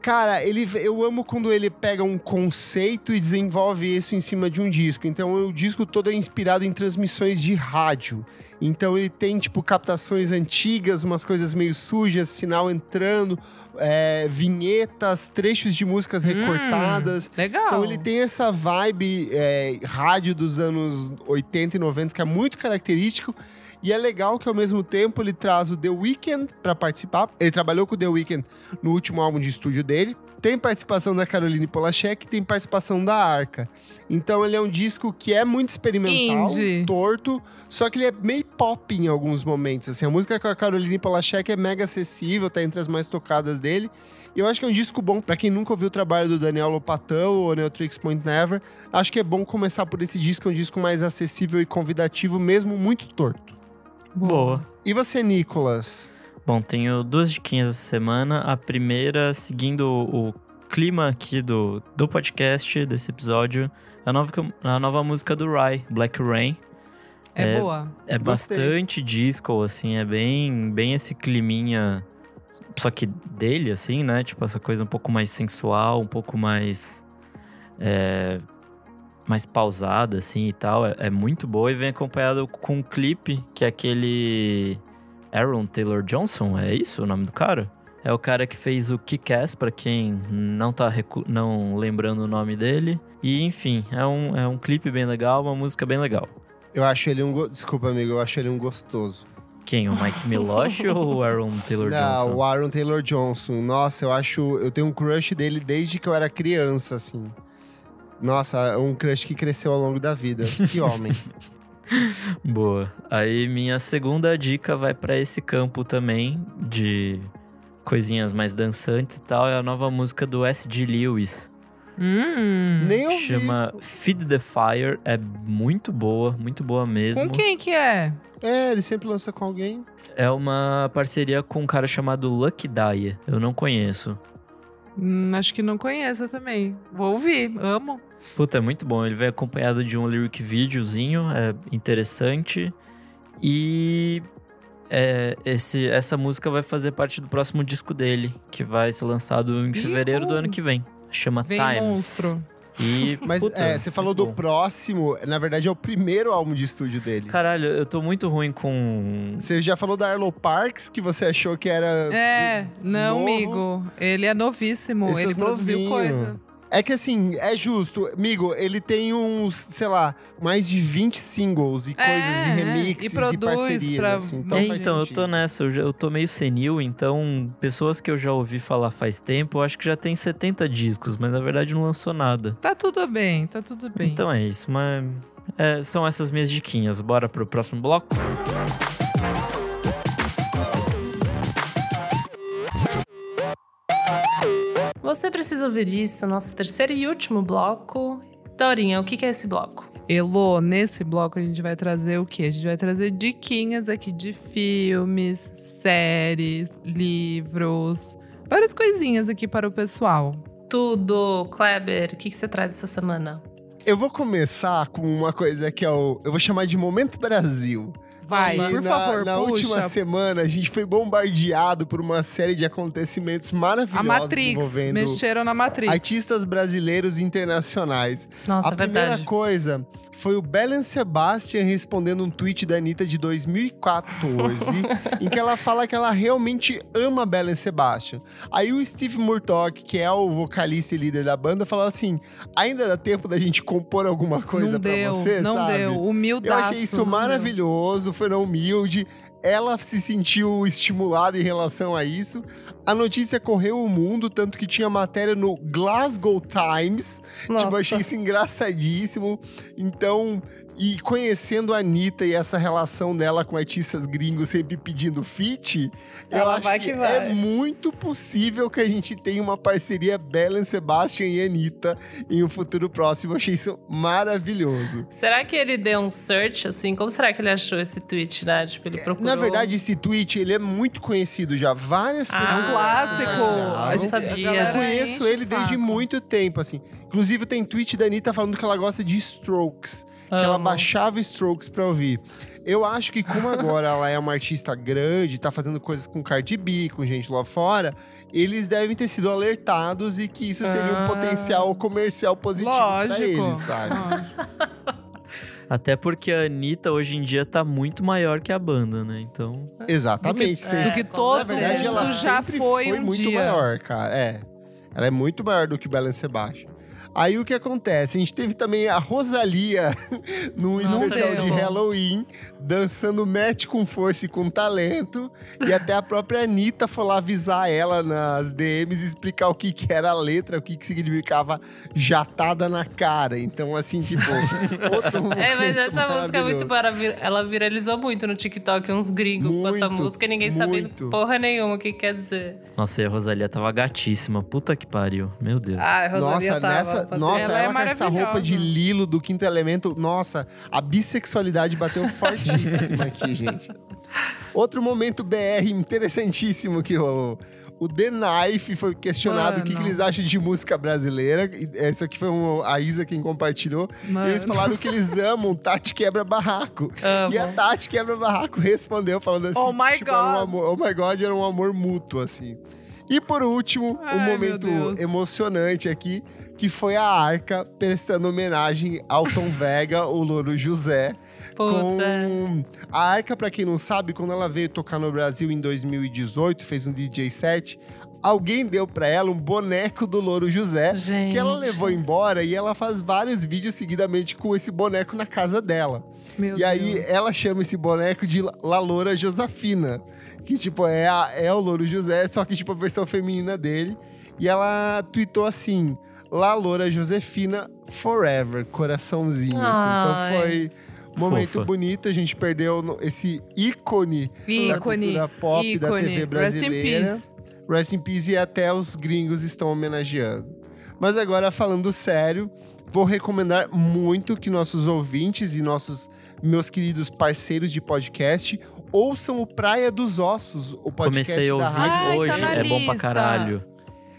Cara, ele, eu amo quando ele pega um conceito e desenvolve isso em cima de um disco. Então, o disco todo é inspirado em transmissões de rádio. Então, ele tem, tipo, captações antigas, umas coisas meio sujas, sinal entrando, é, vinhetas, trechos de músicas recortadas. Legal. Então ele tem essa vibe é, rádio dos anos 80 e 90 que é muito característico. E é legal que ao mesmo tempo ele traz o The Weeknd para participar. Ele trabalhou com o The Weeknd no último álbum de estúdio dele. Tem participação da Caroline Polachek, tem participação da Arca. Então ele é um disco que é muito experimental, Indie. torto, só que ele é meio pop em alguns momentos. Assim, a música com a Caroline Polachek é mega acessível, tá entre as mais tocadas dele. E eu acho que é um disco bom pra quem nunca ouviu o trabalho do Daniel Lopatão ou Neotrix Point Never. Acho que é bom começar por esse disco, é um disco mais acessível e convidativo, mesmo muito torto. Boa. E você, Nicolas? Bom, tenho duas diquinhas essa semana. A primeira, seguindo o clima aqui do, do podcast, desse episódio, a nova, a nova música do Rai, Black Rain. É, É- boa. É Gostei. bastante disco, assim, é bem, bem esse climinha, só que dele, assim, né? Tipo, essa coisa um pouco mais sensual, um pouco mais. é, mais pausada, assim e tal. É, é muito boa e vem acompanhado com um clipe que é aquele. Aaron Taylor Johnson, é isso o nome do cara? É o cara que fez o Kick-Ass, pra quem não tá não lembrando o nome dele. E, enfim, é um, é um clipe bem legal, uma música bem legal. Eu acho ele um. Desculpa, amigo, eu acho ele um gostoso. Quem? O Mike Milosh ou o Aaron Taylor Não, Johnson? o Aaron Taylor Johnson. Nossa, eu acho. Eu tenho um crush dele desde que eu era criança, assim. Nossa, um crush que cresceu ao longo da vida. Que homem. Boa. Aí minha segunda dica vai pra esse campo também de coisinhas mais dançantes e tal. É a nova música do S.G. Lewis. Hum. Nem ouvi. Chama Feed the Fire. É muito boa, muito boa mesmo. Com quem que é? É, ele sempre lança com alguém. É uma parceria com um cara chamado Lucky Daya. Eu não conheço. Hum, acho que não conheço também. Vou ouvir, amo. Puta, é muito bom. Ele vem acompanhado de um lyric videozinho, é interessante. E é, esse, essa música vai fazer parte do próximo disco dele, que vai ser lançado em Ih, fevereiro do ano que vem. Chama Vem Times. monstro. E, Mas puta, é, você falou do bom. próximo, na verdade é o primeiro álbum de estúdio dele. Caralho, eu tô muito ruim com. Você já falou da Arlo Parks, que você achou que era. É, não, novo. amigo. Ele é novíssimo. Esse ele é produziu novinho. coisa. É que assim, é justo. Amigo, ele tem uns, sei lá, mais de 20 singles e É, coisas e é, remixes e produz e parcerias. pra assim, então É, então, eu tô nessa, eu, já- eu tô meio senil, então pessoas que eu já ouvi falar faz tempo, eu acho que já tem 70 discos, mas na verdade não lançou nada. Tá tudo bem, tá tudo bem. Então é isso, mas é, são essas minhas diquinhas. Bora pro próximo bloco? Você precisa ouvir isso, nosso terceiro e último bloco. Dorinha, o que que é esse bloco? Elô, nesse bloco a gente vai trazer o quê? A gente vai trazer diquinhas aqui de filmes, séries, livros, várias coisinhas aqui para o pessoal. Tudo, Kleber, o que que você traz essa semana? Eu vou começar com uma coisa que é o. Eu vou chamar de Momento Brasil. Vai, E por na, favor, Na puxa. última semana, a gente foi bombardeado por uma série de acontecimentos maravilhosos A Matrix, envolvendo mexeram na Matrix. artistas brasileiros e internacionais. Nossa, a é primeira verdade. coisa foi o Belen Sebastian respondendo um tweet da Anitta de 2014, em que ela fala que ela realmente ama Belen Sebastian. Aí o Steve Murdoch, que é o vocalista e líder da banda, falou assim: ainda dá tempo da gente compor alguma coisa não pra deu, você, não sabe? deu. Eu Humildaço. achei isso não deu. maravilhoso, foi na humilde. Ela se sentiu estimulada em relação a isso. A notícia correu o mundo, tanto que tinha matéria no Glasgow Times. Tipo, Nossa. achei isso engraçadíssimo. Então, E conhecendo a Anitta e essa relação dela com artistas gringos sempre pedindo feat, eu acho vai que, que vai. é muito possível que a gente tenha uma parceria Belen Sebastian e Anitta em um futuro próximo. Eu achei isso maravilhoso. Será que ele deu um search, assim? Como será que ele achou esse tweet, né? Tipo, ele procurou... Na verdade, esse tweet, ele é muito conhecido já. Várias Ah, pessoas... É um clássico. Ah, A gente- sabia. Eu conheço ele desde muito tempo, assim. Inclusive, tem tweet da Anitta falando que ela gosta de Strokes. Que ela baixava Strokes pra ouvir. Eu acho que como agora ela é uma artista grande, tá fazendo coisas com Cardi B, com gente lá fora, eles devem ter sido alertados e que isso seria um Ah. potencial comercial positivo pra Lógico. eles, sabe? Lógico. Até porque a Anitta hoje em dia tá muito maior que a banda, né? Então. Exatamente. É, sim. Do que com todo Na verdade, ela mundo já sempre foi, um muito dia. maior, cara. É. Ela é muito maior do que Belen Sebastian. Aí o que acontece? A gente teve também a Rosalia num Não especial deu. de Halloween, dançando match com força e com talento. E até a própria Anitta foi lá avisar ela nas DMs e explicar o que, que era a letra, o que, que significava jatada na cara. Então, assim, tipo, outro É, mas essa música é muito maravilhosa. Ela viralizou muito no TikTok, uns gringos com essa Muito, música, ninguém muito. sabendo porra nenhuma o que quer dizer. Nossa, e a Rosalia tava gatíssima. Puta que pariu. Meu Deus. Ah, a Rosalia Nossa, tava. nessa, pra nossa, Ela ela, é com essa roupa de. Lilo do quinto elemento, nossa, a bissexualidade bateu fortíssima aqui, gente. Outro momento BR interessantíssimo que rolou. O The Knife foi questionado o que, que Mano. eles acham de música brasileira. Essa aqui foi um- a Isa quem compartilhou. E Mano. eles falaram que eles amam Tati Quebra Barraco. Amo. E a Tati Quebra Barraco respondeu falando assim: Oh my tipo, era um God. amor, oh my God, era um amor mútuo, assim. E por último, um Ai, momento emocionante aqui, que foi a Arca prestando homenagem ao Tom Vega, o Louro José. Puta. Com... A Arca, pra quem não sabe, quando ela veio tocar no Brasil em 2018, fez um DJ set, alguém deu pra ela um boneco do Louro José, Gente. que ela levou embora e ela faz vários vídeos seguidamente com esse boneco na casa dela. Meu E aí Deus. ela chama esse boneco de La Loura Josafina. Que, tipo, é, a- é o Louro José, só que, tipo, a versão feminina dele. E ela tweetou assim: La Loura Josefina Forever, coraçãozinho. assim. Então foi um momento Fofa. bonito. A gente perdeu esse ícone da Ícone, cultura pop da ícone. TV Rest in brasileira. peace. Rest in Peace e até os gringos estão homenageando. Mas agora, falando sério, vou recomendar muito que nossos ouvintes e nossos meus queridos parceiros de podcast ouçam o Praia dos Ossos, o podcast Comecei a da ouvir rádio. Ai, tá hoje. na é bom pra lista. caralho.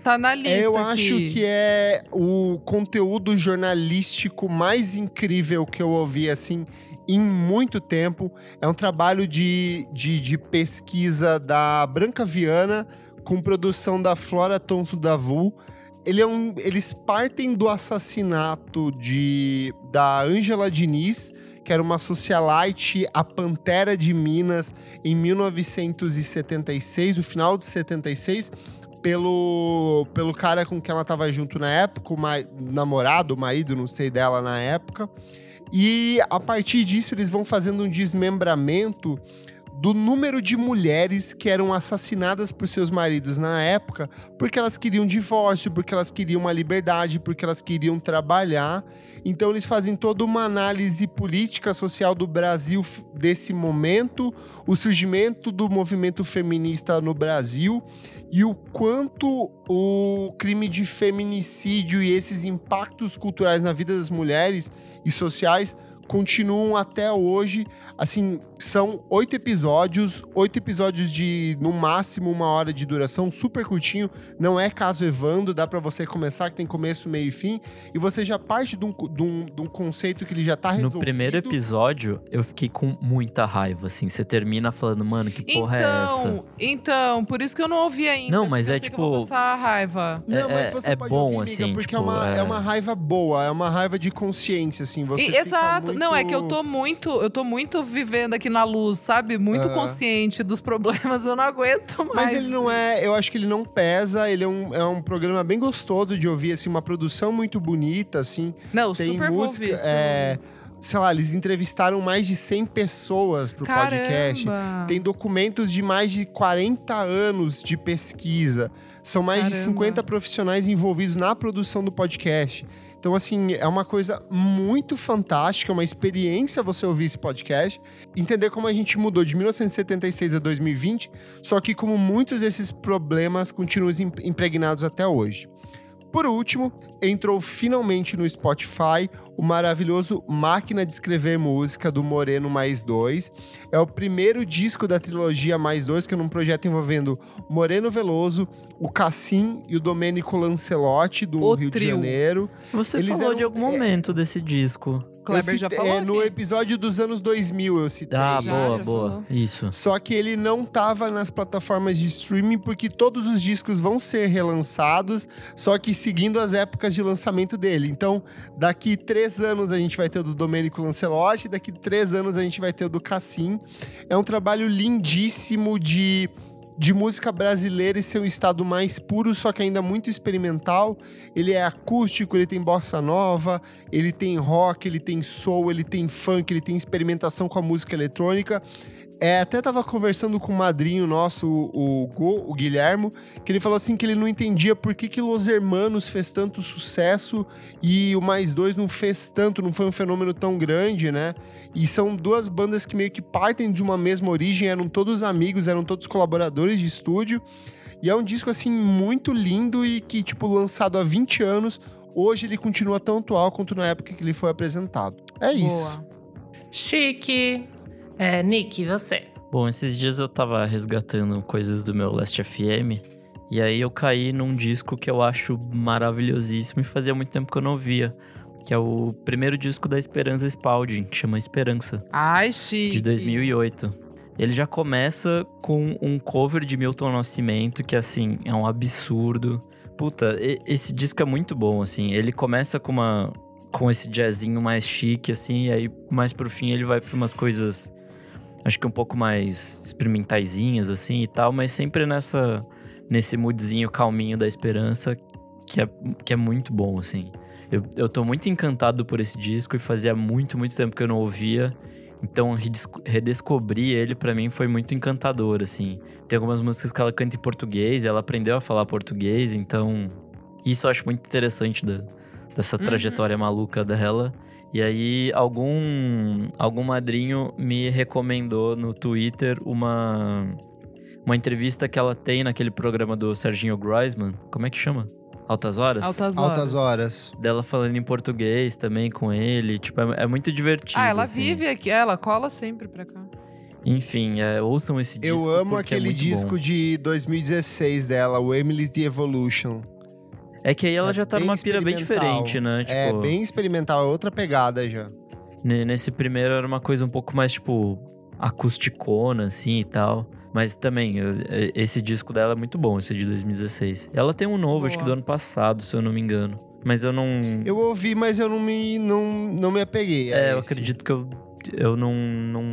Tá na lista Eu aqui. acho que é o conteúdo jornalístico mais incrível que eu ouvi, assim, em muito tempo. É um trabalho de, de, de pesquisa da Branca Viana, com produção da Flora Thomson Davu. Ele é um, eles partem do assassinato de, da Ângela Diniz, que era uma socialite, a Pantera de Minas, em 1976, no final de 76, pelo, pelo cara com quem ela tava junto na época, o ma- namorado, o marido, não sei dela na época. E a partir disso eles vão fazendo um desmembramento do número de mulheres que eram assassinadas por seus maridos na época, porque elas queriam divórcio, porque elas queriam uma liberdade, porque elas queriam trabalhar. Então eles fazem toda uma análise política social do Brasil desse momento, o surgimento do movimento feminista no Brasil e o quanto o crime de feminicídio e esses impactos culturais na vida das mulheres e sociais continuam até hoje. Assim, são oito episódios, oito episódios de no máximo uma hora de duração, super curtinho. Não é caso Evando, dá pra você começar que tem começo, meio e fim. E você já parte de um, de um- de um conceito que ele já tá No resolvido. primeiro episódio, eu fiquei com muita raiva, assim. Você termina falando, mano, que porra é essa? Então, então, por isso que eu não ouvi ainda. Não, mas é sei que eu vou tipo- passar raiva. Não, É- mas é- você é pode bom, ouvir, amiga, assim, porque é, tipo, uma, é... é- uma raiva boa, é uma raiva de consciência, assim. Você E- exato. muito- Não, é que eu tô muito, eu tô muito vivendo aqui na luz, sabe? Muito Aham. consciente dos problemas, eu não aguento mais. Mas ele não é, eu acho que ele não pesa, ele é um, é um programa bem gostoso de ouvir, assim, uma produção muito bonita, assim. Não, Tem super música, super é, sei lá, eles entrevistaram mais de 100 pessoas pro podcast. Caramba! Tem documentos de mais de 40 anos de pesquisa. São mais de Caramba. 50 profissionais envolvidos na produção do podcast. Então, assim, é uma coisa muito fantástica, uma experiência você ouvir esse podcast, entender como a gente mudou de 1976 a 2020, só que como muitos desses problemas continuam im- impregnados até hoje. Por último, entrou finalmente no Spotify o maravilhoso Máquina de Escrever Música do Moreno Mais Dois. É o primeiro disco da trilogia Mais Dois, que é num projeto envolvendo Moreno Veloso, o Cassim e o Domênico Lancelotti, do O Rio trio. de Janeiro. Você Eles falou eram- de algum é- momento desse disco. Kleber já falou É, no aqui. episódio dos anos 2000 eu citei. Ah, Já, boa, já boa. falou. Isso. Só que ele não tava nas plataformas de streaming porque todos os discos vão ser relançados, só que seguindo as épocas de lançamento dele. Então, daqui três anos a gente vai ter o do Domênico Lancelotti, daqui três anos a gente vai ter o do Cassim. É um trabalho lindíssimo de, de música brasileira e seu estado mais puro, só que ainda muito experimental. Ele é acústico, ele tem bossa nova, ele tem rock, ele tem soul, ele tem funk, ele tem experimentação com a música eletrônica. É, até tava conversando com o madrinho nosso, o, o Go, o Guilhermo, que ele falou assim que ele não entendia por que, que Los Hermanos fez tanto sucesso e o Mais Dois não fez tanto, não foi um fenômeno tão grande, né? E são duas bandas que meio que partem de uma mesma origem, eram todos amigos, eram todos colaboradores de estúdio. E é um disco, assim, muito lindo e que, tipo, lançado há 20 anos, hoje ele continua tão atual quanto na época que ele foi apresentado. É isso. Boa. Chique. É, Nick, você. Bom, esses dias eu tava resgatando coisas do meu Last FM. E aí eu caí num disco que eu acho maravilhosíssimo e fazia muito tempo que eu não via. Que é o primeiro disco da Esperança Spalding, que chama Esperança, Ai, chique. de 2008. Ele já começa com um cover de Milton Nascimento, que assim, é um absurdo. Puta, esse disco é muito bom, assim. Ele começa com uma com esse jazzinho mais chique, assim, e aí mais pro fim ele vai pra umas coisas, acho que um pouco mais experimentaisinhas, assim, e tal, mas sempre nessa, nesse moodzinho calminho da esperança, que é, que é muito bom, assim. Eu, eu tô muito encantado por esse disco e fazia muito, muito tempo que eu não ouvia. Então, redesco- redescobrir ele pra mim foi muito encantador, assim. Tem algumas músicas que ela canta em português, ela aprendeu a falar português, então isso eu acho muito interessante da, dessa Uhum. trajetória maluca dela. E aí, algum, algum madrinho me recomendou no Twitter uma, uma entrevista que ela tem naquele programa do Serginho Groisman. Como é que chama? Altas Horas? Altas horas. Altas horas. Dela falando em português também com ele. Tipo, é, é muito divertido. Ah, ela assim. vive aqui. Ela cola sempre pra cá. Enfim, é, ouçam esse disco. Eu amo é aquele muito disco bom. de 2016 dela, o Emily's The Evolution. É que aí ela É já tá numa pira bem diferente, né? Tipo, É bem experimental, é outra pegada já. ne- nesse primeiro era uma coisa um pouco mais, tipo, acusticona, assim e tal. Mas também, é- é- esse disco dela é muito bom, esse de 2016. Ela tem um novo, acho que do Boa. ano passado, se eu não me engano. Mas eu não. Eu ouvi, mas eu não me, não, não me apeguei. é, eu esse. acredito que eu, eu não, não,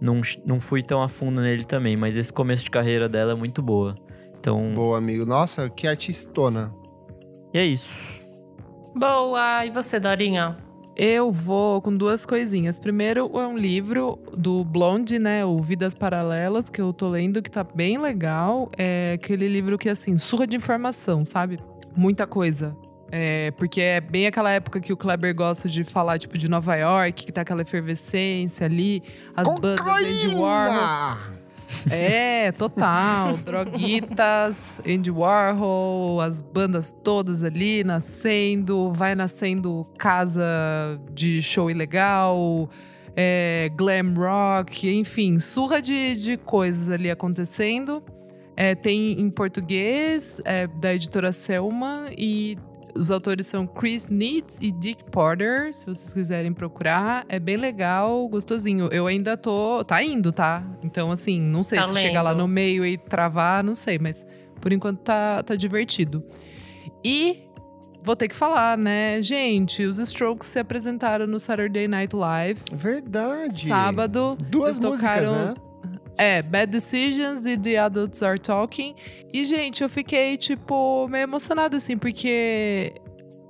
não. Não fui tão a fundo nele também, mas esse começo de carreira dela é muito boa. Então, Boa, amigo. Nossa, que artistona. E é isso. Boa! E você, Dorinha? Eu vou com duas coisinhas. Primeiro é um livro do Blonde, né? O Vidas Paralelas, que eu tô lendo, que tá bem legal. É aquele livro que, assim, surra de informação, sabe? Muita coisa. É, porque é bem aquela época que o Kleber gosta de falar, tipo, de Nova York, que tá aquela efervescência ali, as bandas Andy Warhol. É, total. Droguitas, Andy Warhol, as bandas todas ali nascendo, vai nascendo casa de show ilegal, é, glam rock, enfim, surra de, de coisas ali acontecendo. É, tem em português, é, da editora Selma, e os autores são Chris Neitz e Dick Porter, se vocês quiserem procurar. É bem legal, gostosinho. Eu ainda tô. Tá indo, tá? Então, assim, não sei Tá se chegar lá no meio e travar, não sei, mas por enquanto tá, tá divertido. E vou ter que falar, né? Gente, os Strokes se apresentaram no Saturday Night Live. Verdade. Sábado. Duas eles músicas, tocaram- né? É, Bad Decisions e The Adults Are Talking. E, gente, eu fiquei, tipo, meio emocionada, assim, porque.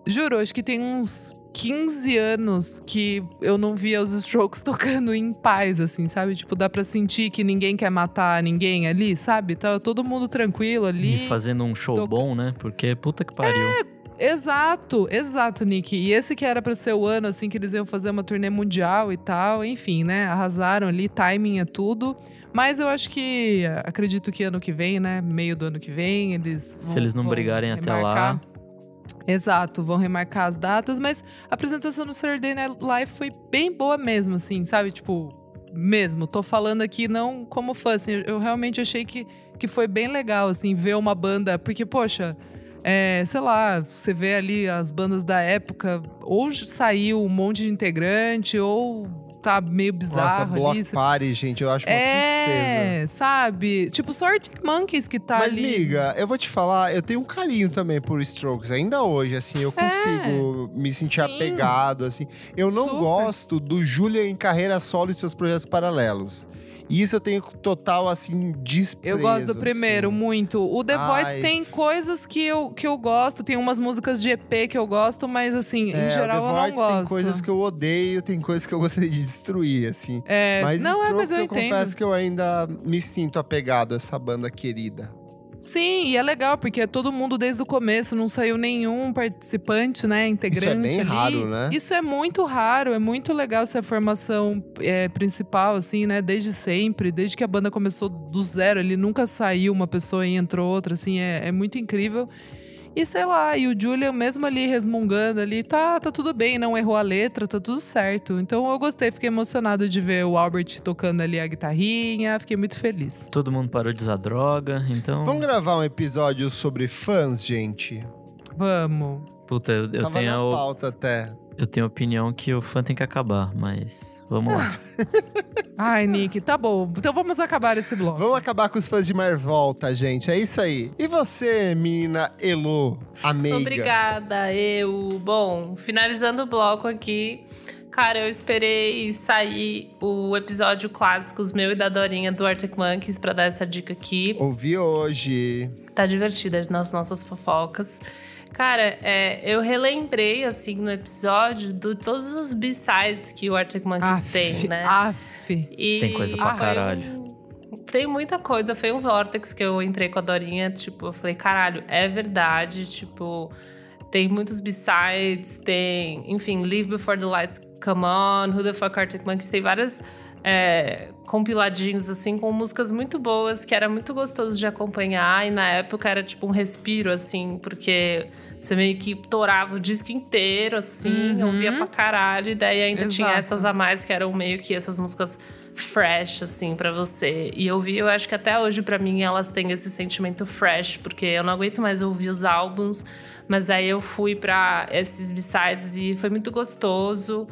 Juro, acho que tem uns 15 anos que eu não via os Strokes tocando em paz, assim, sabe? Tipo, dá pra sentir que ninguém quer matar ninguém ali, sabe? Tá todo mundo tranquilo ali. E fazendo um show bom, né? Porque puta que pariu. Exato, exato, Nick. E esse que era pra ser o ano, assim, que eles iam fazer uma turnê mundial e tal. Enfim, né? Arrasaram ali, timing é tudo. Mas eu acho que, acredito que ano que vem, né? Meio do ano que vem, eles Se eles não vão brigarem até lá. remarcar. Exato, vão remarcar as datas, mas a apresentação do Saturday Night Live foi bem boa mesmo, assim, sabe? Tipo, mesmo. Tô falando aqui não como fã, assim, eu realmente achei que, que foi bem legal, assim, ver uma banda. Porque, poxa, é, sei lá, você vê ali as bandas da época, ou saiu um monte de integrante, ou tá meio Nossa, bizarro Block ali. Party, gente, eu acho uma tristeza. É, sabe? Tipo, Arctic Monkeys que tá Mas, ali. miga, eu vou te falar, eu tenho um carinho também por Strokes. Ainda hoje, assim, eu consigo me sentir É, sim. apegado, assim. Eu não Super. gosto do Julia em carreira solo e seus projetos paralelos. Isso eu tenho total, assim, desprezo. Eu gosto do primeiro, assim. muito. O The Ai. Voids tem coisas que eu, que eu gosto, tem umas músicas de EP que eu gosto, mas assim, É, em geral eu não gosto. tem coisas que eu odeio, tem coisas que eu gostaria de destruir, assim. É, Mas não é, Strokes, mas eu, eu entendo. confesso que eu ainda me sinto apegado a essa banda querida. Sim, e é legal, porque é todo mundo desde o começo, não saiu nenhum participante, né, integrante bem ali. raro, né? Isso é muito raro, é muito legal essa formação é, principal, assim, né, desde sempre, desde que a banda começou do zero, ele nunca saiu uma pessoa e entrou outra, assim, é, é muito incrível. E sei lá, e o Julian, mesmo ali resmungando ali, tá, tá tudo bem, não errou a letra, tá tudo certo. Então eu gostei, fiquei emocionado de ver o Albert tocando ali a guitarrinha, fiquei muito feliz. Todo mundo parou de usar droga, então. Vamos gravar um episódio sobre fãs, gente? Vamos. Puta, eu, eu Tava tenho, na a- pauta até. Eu tenho a opinião que o fã tem que acabar, mas vamos lá. Ai, Nick, tá bom. Então vamos acabar esse bloco. Vamos acabar com os fãs de Marvolta, gente. É isso aí. E você, menina Elo, amiga? Obrigada, eu. Bom, finalizando o bloco aqui. Cara, eu esperei sair o episódio clássicos meu e da Dorinha do Arctic Monkeys pra dar essa dica aqui. Ouvi hoje. Tá divertida nas nossas fofocas. Cara, é, eu relembrei, assim, no episódio, de todos os B-sides que o Arctic Monkeys Aff, tem, né? aff. E Tem coisa pra caralho. um- Tem muita coisa. Foi um vortex que eu entrei com a Dorinha. Tipo, eu falei, caralho, é verdade. Tipo, tem muitos B-sides. Tem, enfim, Live Before the Lights Come On, Who the Fuck Arctic Monkeys. Tem várias é, compiladinhos, assim, com músicas muito boas, que era muito gostoso de acompanhar. E na época era tipo um respiro, assim, porque você meio que torava o disco inteiro, assim, Uhum. ouvia pra caralho. E daí ainda tinha Exato. essas a mais que eram meio que essas músicas fresh, assim, pra você. E eu vi, eu acho que até hoje, pra mim, elas têm esse sentimento fresh, porque eu não aguento mais ouvir os álbuns. Mas aí eu fui pra esses B-sides e foi muito gostoso.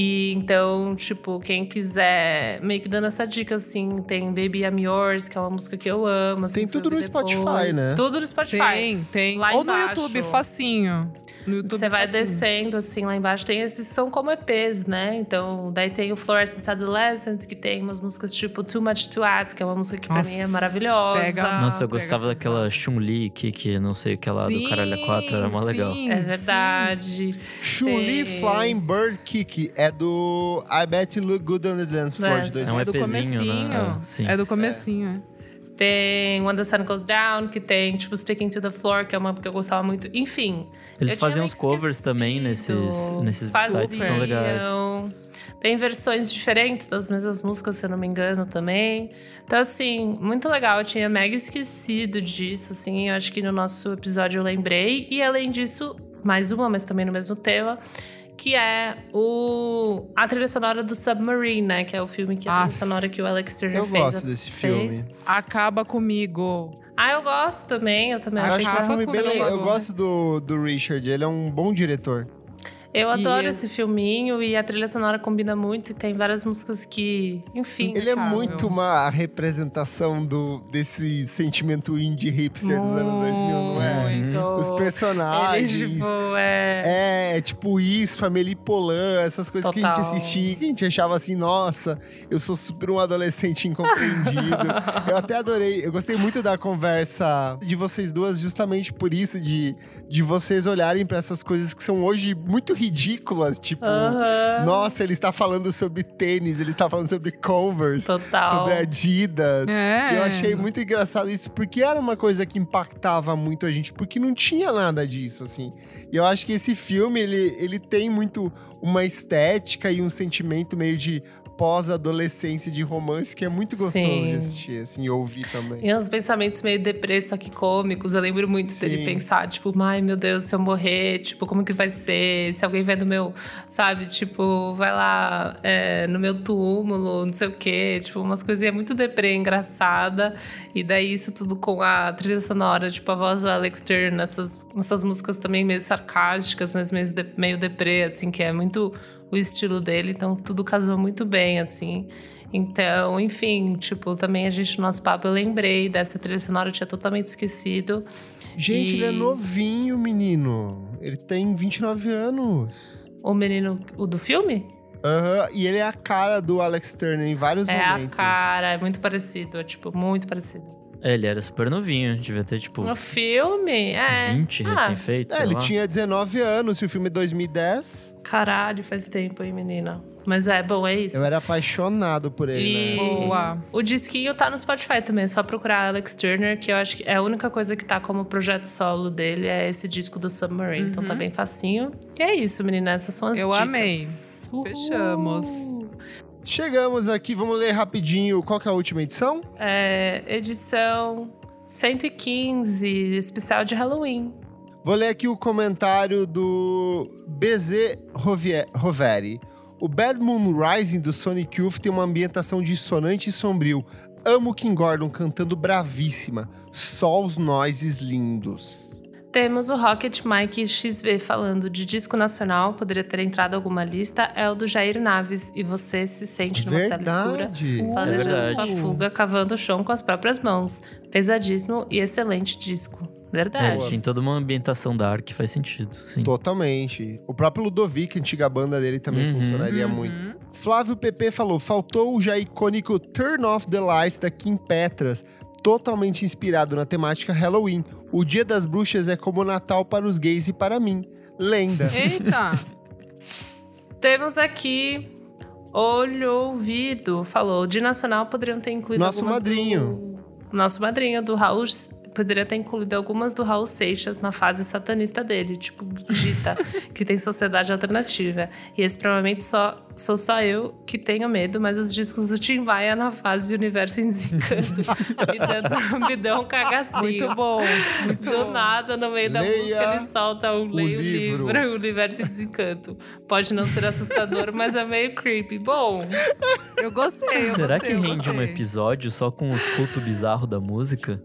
E então, tipo, quem quiser, meio que dando essa dica, assim, tem Baby I'm Yours, que é uma música que eu amo. Assim, Tem tudo no ouvir Spotify, depois. né? Tudo no Spotify. Tem, tem. Lá Ou no embaixo. YouTube, facinho. No YouTube, Você vai facinho. descendo, assim, lá embaixo tem esses, são como EPs, né? Então, daí tem o Fluorescent Adolescent, que tem umas músicas tipo Too Much to Ask, que é uma música que pra Nossa, mim é maravilhosa. pega- Nossa, eu pega gostava pesado. daquela Chun-Li, que, que não sei o que lá do Sim, Caralho 4, era mó legal. sim, É verdade. Chun-Li Tem- Flying Bird Kick é do I Bet You Look Good on the Dance Floor É, de É um É do 2005. EPzinho, comecinho. né? É, sim. É do comecinho, é. Tem When the Sun Goes Down, que tem, tipo, Sticking to the Floor, que é uma que eu gostava muito. Enfim. Eles fazem uns covers também nesses, nesses Faziam. sites, são legais. Tem versões diferentes das mesmas músicas, se eu não me engano, também. Então, assim, muito legal. Eu tinha mega esquecido disso, assim. Eu acho que no nosso episódio eu lembrei. E além disso, mais uma, mas também no mesmo tema. Que é o, a trilha sonora do Submarine, né? Que é o filme que a trilha sonora que o Alex Turner Eu fez. gosto desse fez. filme. Acaba comigo. Ah, eu gosto também. Eu também Eu achei acho que é um filme bem. Eu gosto do, do Richard, ele é um bom diretor. Eu adoro E- esse filminho e a trilha sonora combina muito e tem várias músicas que, enfim. Ele é muito uma representação do, desse sentimento indie hipster dos anos 2000, não é? Muito. Os Ele, personagens. tipo, é... É, é tipo isso, Amélie Polan, essas coisas que a gente Total. assistia, que a gente achava assim, nossa, eu sou super um adolescente incompreendido. eu até adorei, eu gostei muito da conversa de vocês duas, justamente por isso, de de vocês olharem para essas coisas que são hoje muito ridículas, tipo, Aham. nossa, ele está falando sobre tênis, ele está falando sobre Converse, Total. sobre Adidas. É. Eu achei muito engraçado isso, porque era uma coisa que impactava muito a gente, porque não tinha nada disso, assim. E eu acho que esse filme, ele, ele tem muito uma estética e um sentimento meio de pós-adolescência de romance que é muito gostoso Sim. de assistir, assim, ouvir também. E uns pensamentos meio deprê, só que cômicos. Eu lembro muito dele Sim. pensar, tipo, ai meu Deus, se eu morrer, tipo, como que vai ser? Se alguém vai no meu, sabe, tipo, vai lá é, no meu túmulo, não sei o quê. Tipo, umas coisinhas muito deprê, engraçada. E daí isso tudo com a trilha sonora, tipo, a voz do Alex Turner, essas, essas músicas também meio sarcásticas, mas meio, meio deprê, assim, que é muito o estilo dele. Então tudo casou muito bem, assim. Então, enfim, tipo, também a gente no nosso papo eu lembrei dessa trilha sonora, eu tinha totalmente esquecido. Gente, E- ele é novinho, menino. Ele tem 29 anos. O menino, o do filme? Aham, e ele é a cara do Alex Turner em vários É a momentos. cara, é muito parecido, é tipo, muito parecido. Ele era super novinho, devia ter, tipo, No filme, é. 20 ah, recém-feito, É, ele lá. tinha 19 anos, e o filme é 2010. Caralho, faz tempo, hein, menina. Mas é, bom, é isso. Eu era apaixonado por ele, E né? Boa. o disquinho tá no Spotify também, é só procurar Alex Turner, que eu acho que é a única coisa que tá como projeto solo dele, é esse disco do Submarine. Então tá bem facinho. E é isso, menina, essas são as Eu dicas. amei. Uhul. Fechamos. Chegamos aqui, vamos ler rapidinho qual que é a última edição? É, edição 115, especial de Halloween. Vou ler aqui o comentário do BZ Roveri. O Bad Moon Rising do Sonic Youth tem uma ambientação dissonante e sombrio. Amo Kim Gordon cantando bravíssima. Só os noises lindos. Temos o Rocket Mike XV falando de disco nacional, poderia ter entrado alguma lista, é o do Jair Naves. E você se sente numa cela escura, Verdade. planejando É sua verdade. fuga, cavando o chão com as próprias mãos. Pesadíssimo e excelente disco. É, Verdade. tem toda uma ambientação dark, faz sentido, sim. Totalmente. O próprio Ludovic, antiga banda dele, também Uhum. funcionaria Uhum. muito. Flávio PP falou: faltou o já icônico Turn Off the Lights da Kim Petras, totalmente inspirado na temática Halloween. O Dia das Bruxas é como Natal para os gays e para mim. Lenda. Eita! Temos aqui Olho Ouvido, falou. De nacional poderiam ter incluído Nosso madrinho. do... Nosso madrinho do Raul... Poderia ter incluído algumas do Raul Seixas na fase satanista dele, tipo Gita, que tem sociedade alternativa. E esse provavelmente só sou só eu que tenho medo, mas os discos do Tim Maia na fase Universo em Desencanto me, dão, me dão um cagacinho. Muito bom. Muito Do bom. nada, no meio da Leia música, ele solta um leio livro. livro, Universo em Desencanto. Pode não ser assustador, mas é meio creepy. Bom, Eu gostei, eu Será gostei, que rende um episódio só com os cultos bizarros da música?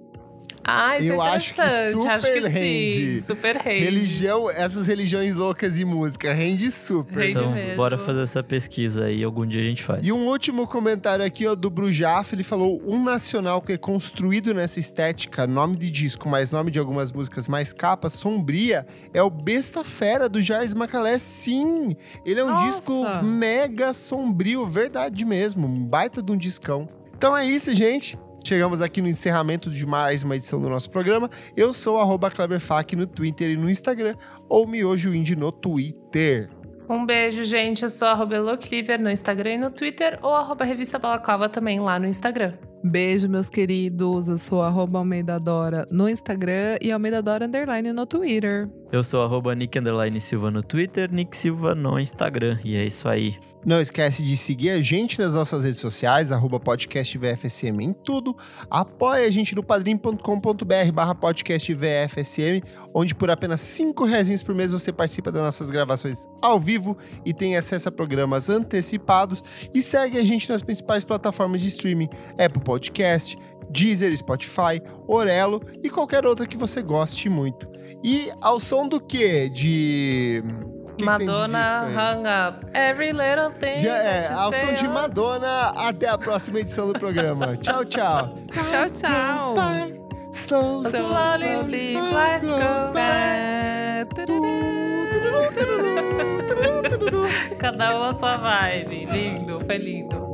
Ah, isso Eu é acho que interessante. Acho que, super rende. sim. Super rende. Religião, essas religiões loucas e música, rende super. Rende Então, mesmo. bora fazer essa pesquisa aí, algum dia a gente faz. E um último comentário aqui, ó, do Brujaf, ele falou: um nacional que é construído nessa estética, nome de disco, mais nome de algumas músicas, mais capa, sombria, é o Besta Fera do Jairus Macalé. Sim! Ele é um Nossa! disco mega sombrio, verdade mesmo, um baita de um discão. Então é isso, gente. Chegamos aqui no encerramento de mais uma edição do nosso programa. Eu sou arroba Kleberfac no Twitter e no Instagram, ou Miojo Indie no Twitter. Um beijo, gente. Eu sou arroba no Instagram e no Twitter, ou arroba Revista Balaclava também lá no Instagram. Beijo, meus queridos. Eu sou arroba Almeida Dora no Instagram e Almeida Dora Underline no Twitter. Eu sou arroba Nick Underline Silva no Twitter, Nick Silva no Instagram. E é isso aí. Não esquece de seguir a gente nas nossas redes sociais, arroba podcast VFSM em tudo. Apoie a gente no padrim.com.br barra podcast VFSM, onde por apenas 5 reais por mês você participa das nossas gravações ao vivo e tem acesso a programas antecipados. E segue a gente nas principais plataformas de streaming, Apple Podcast, Deezer, Spotify, Orelo e qualquer outra que você goste muito. E ao som do quê? De... O que de Madonna? Hung Up. Every little thing. Já é, ao som de on- Madonna, até a próxima edição do programa. tchau, tchau. Tchau, tchau. Slow, So Slowly, life goes by. Cada um a sua vibe. Lindo, foi lindo.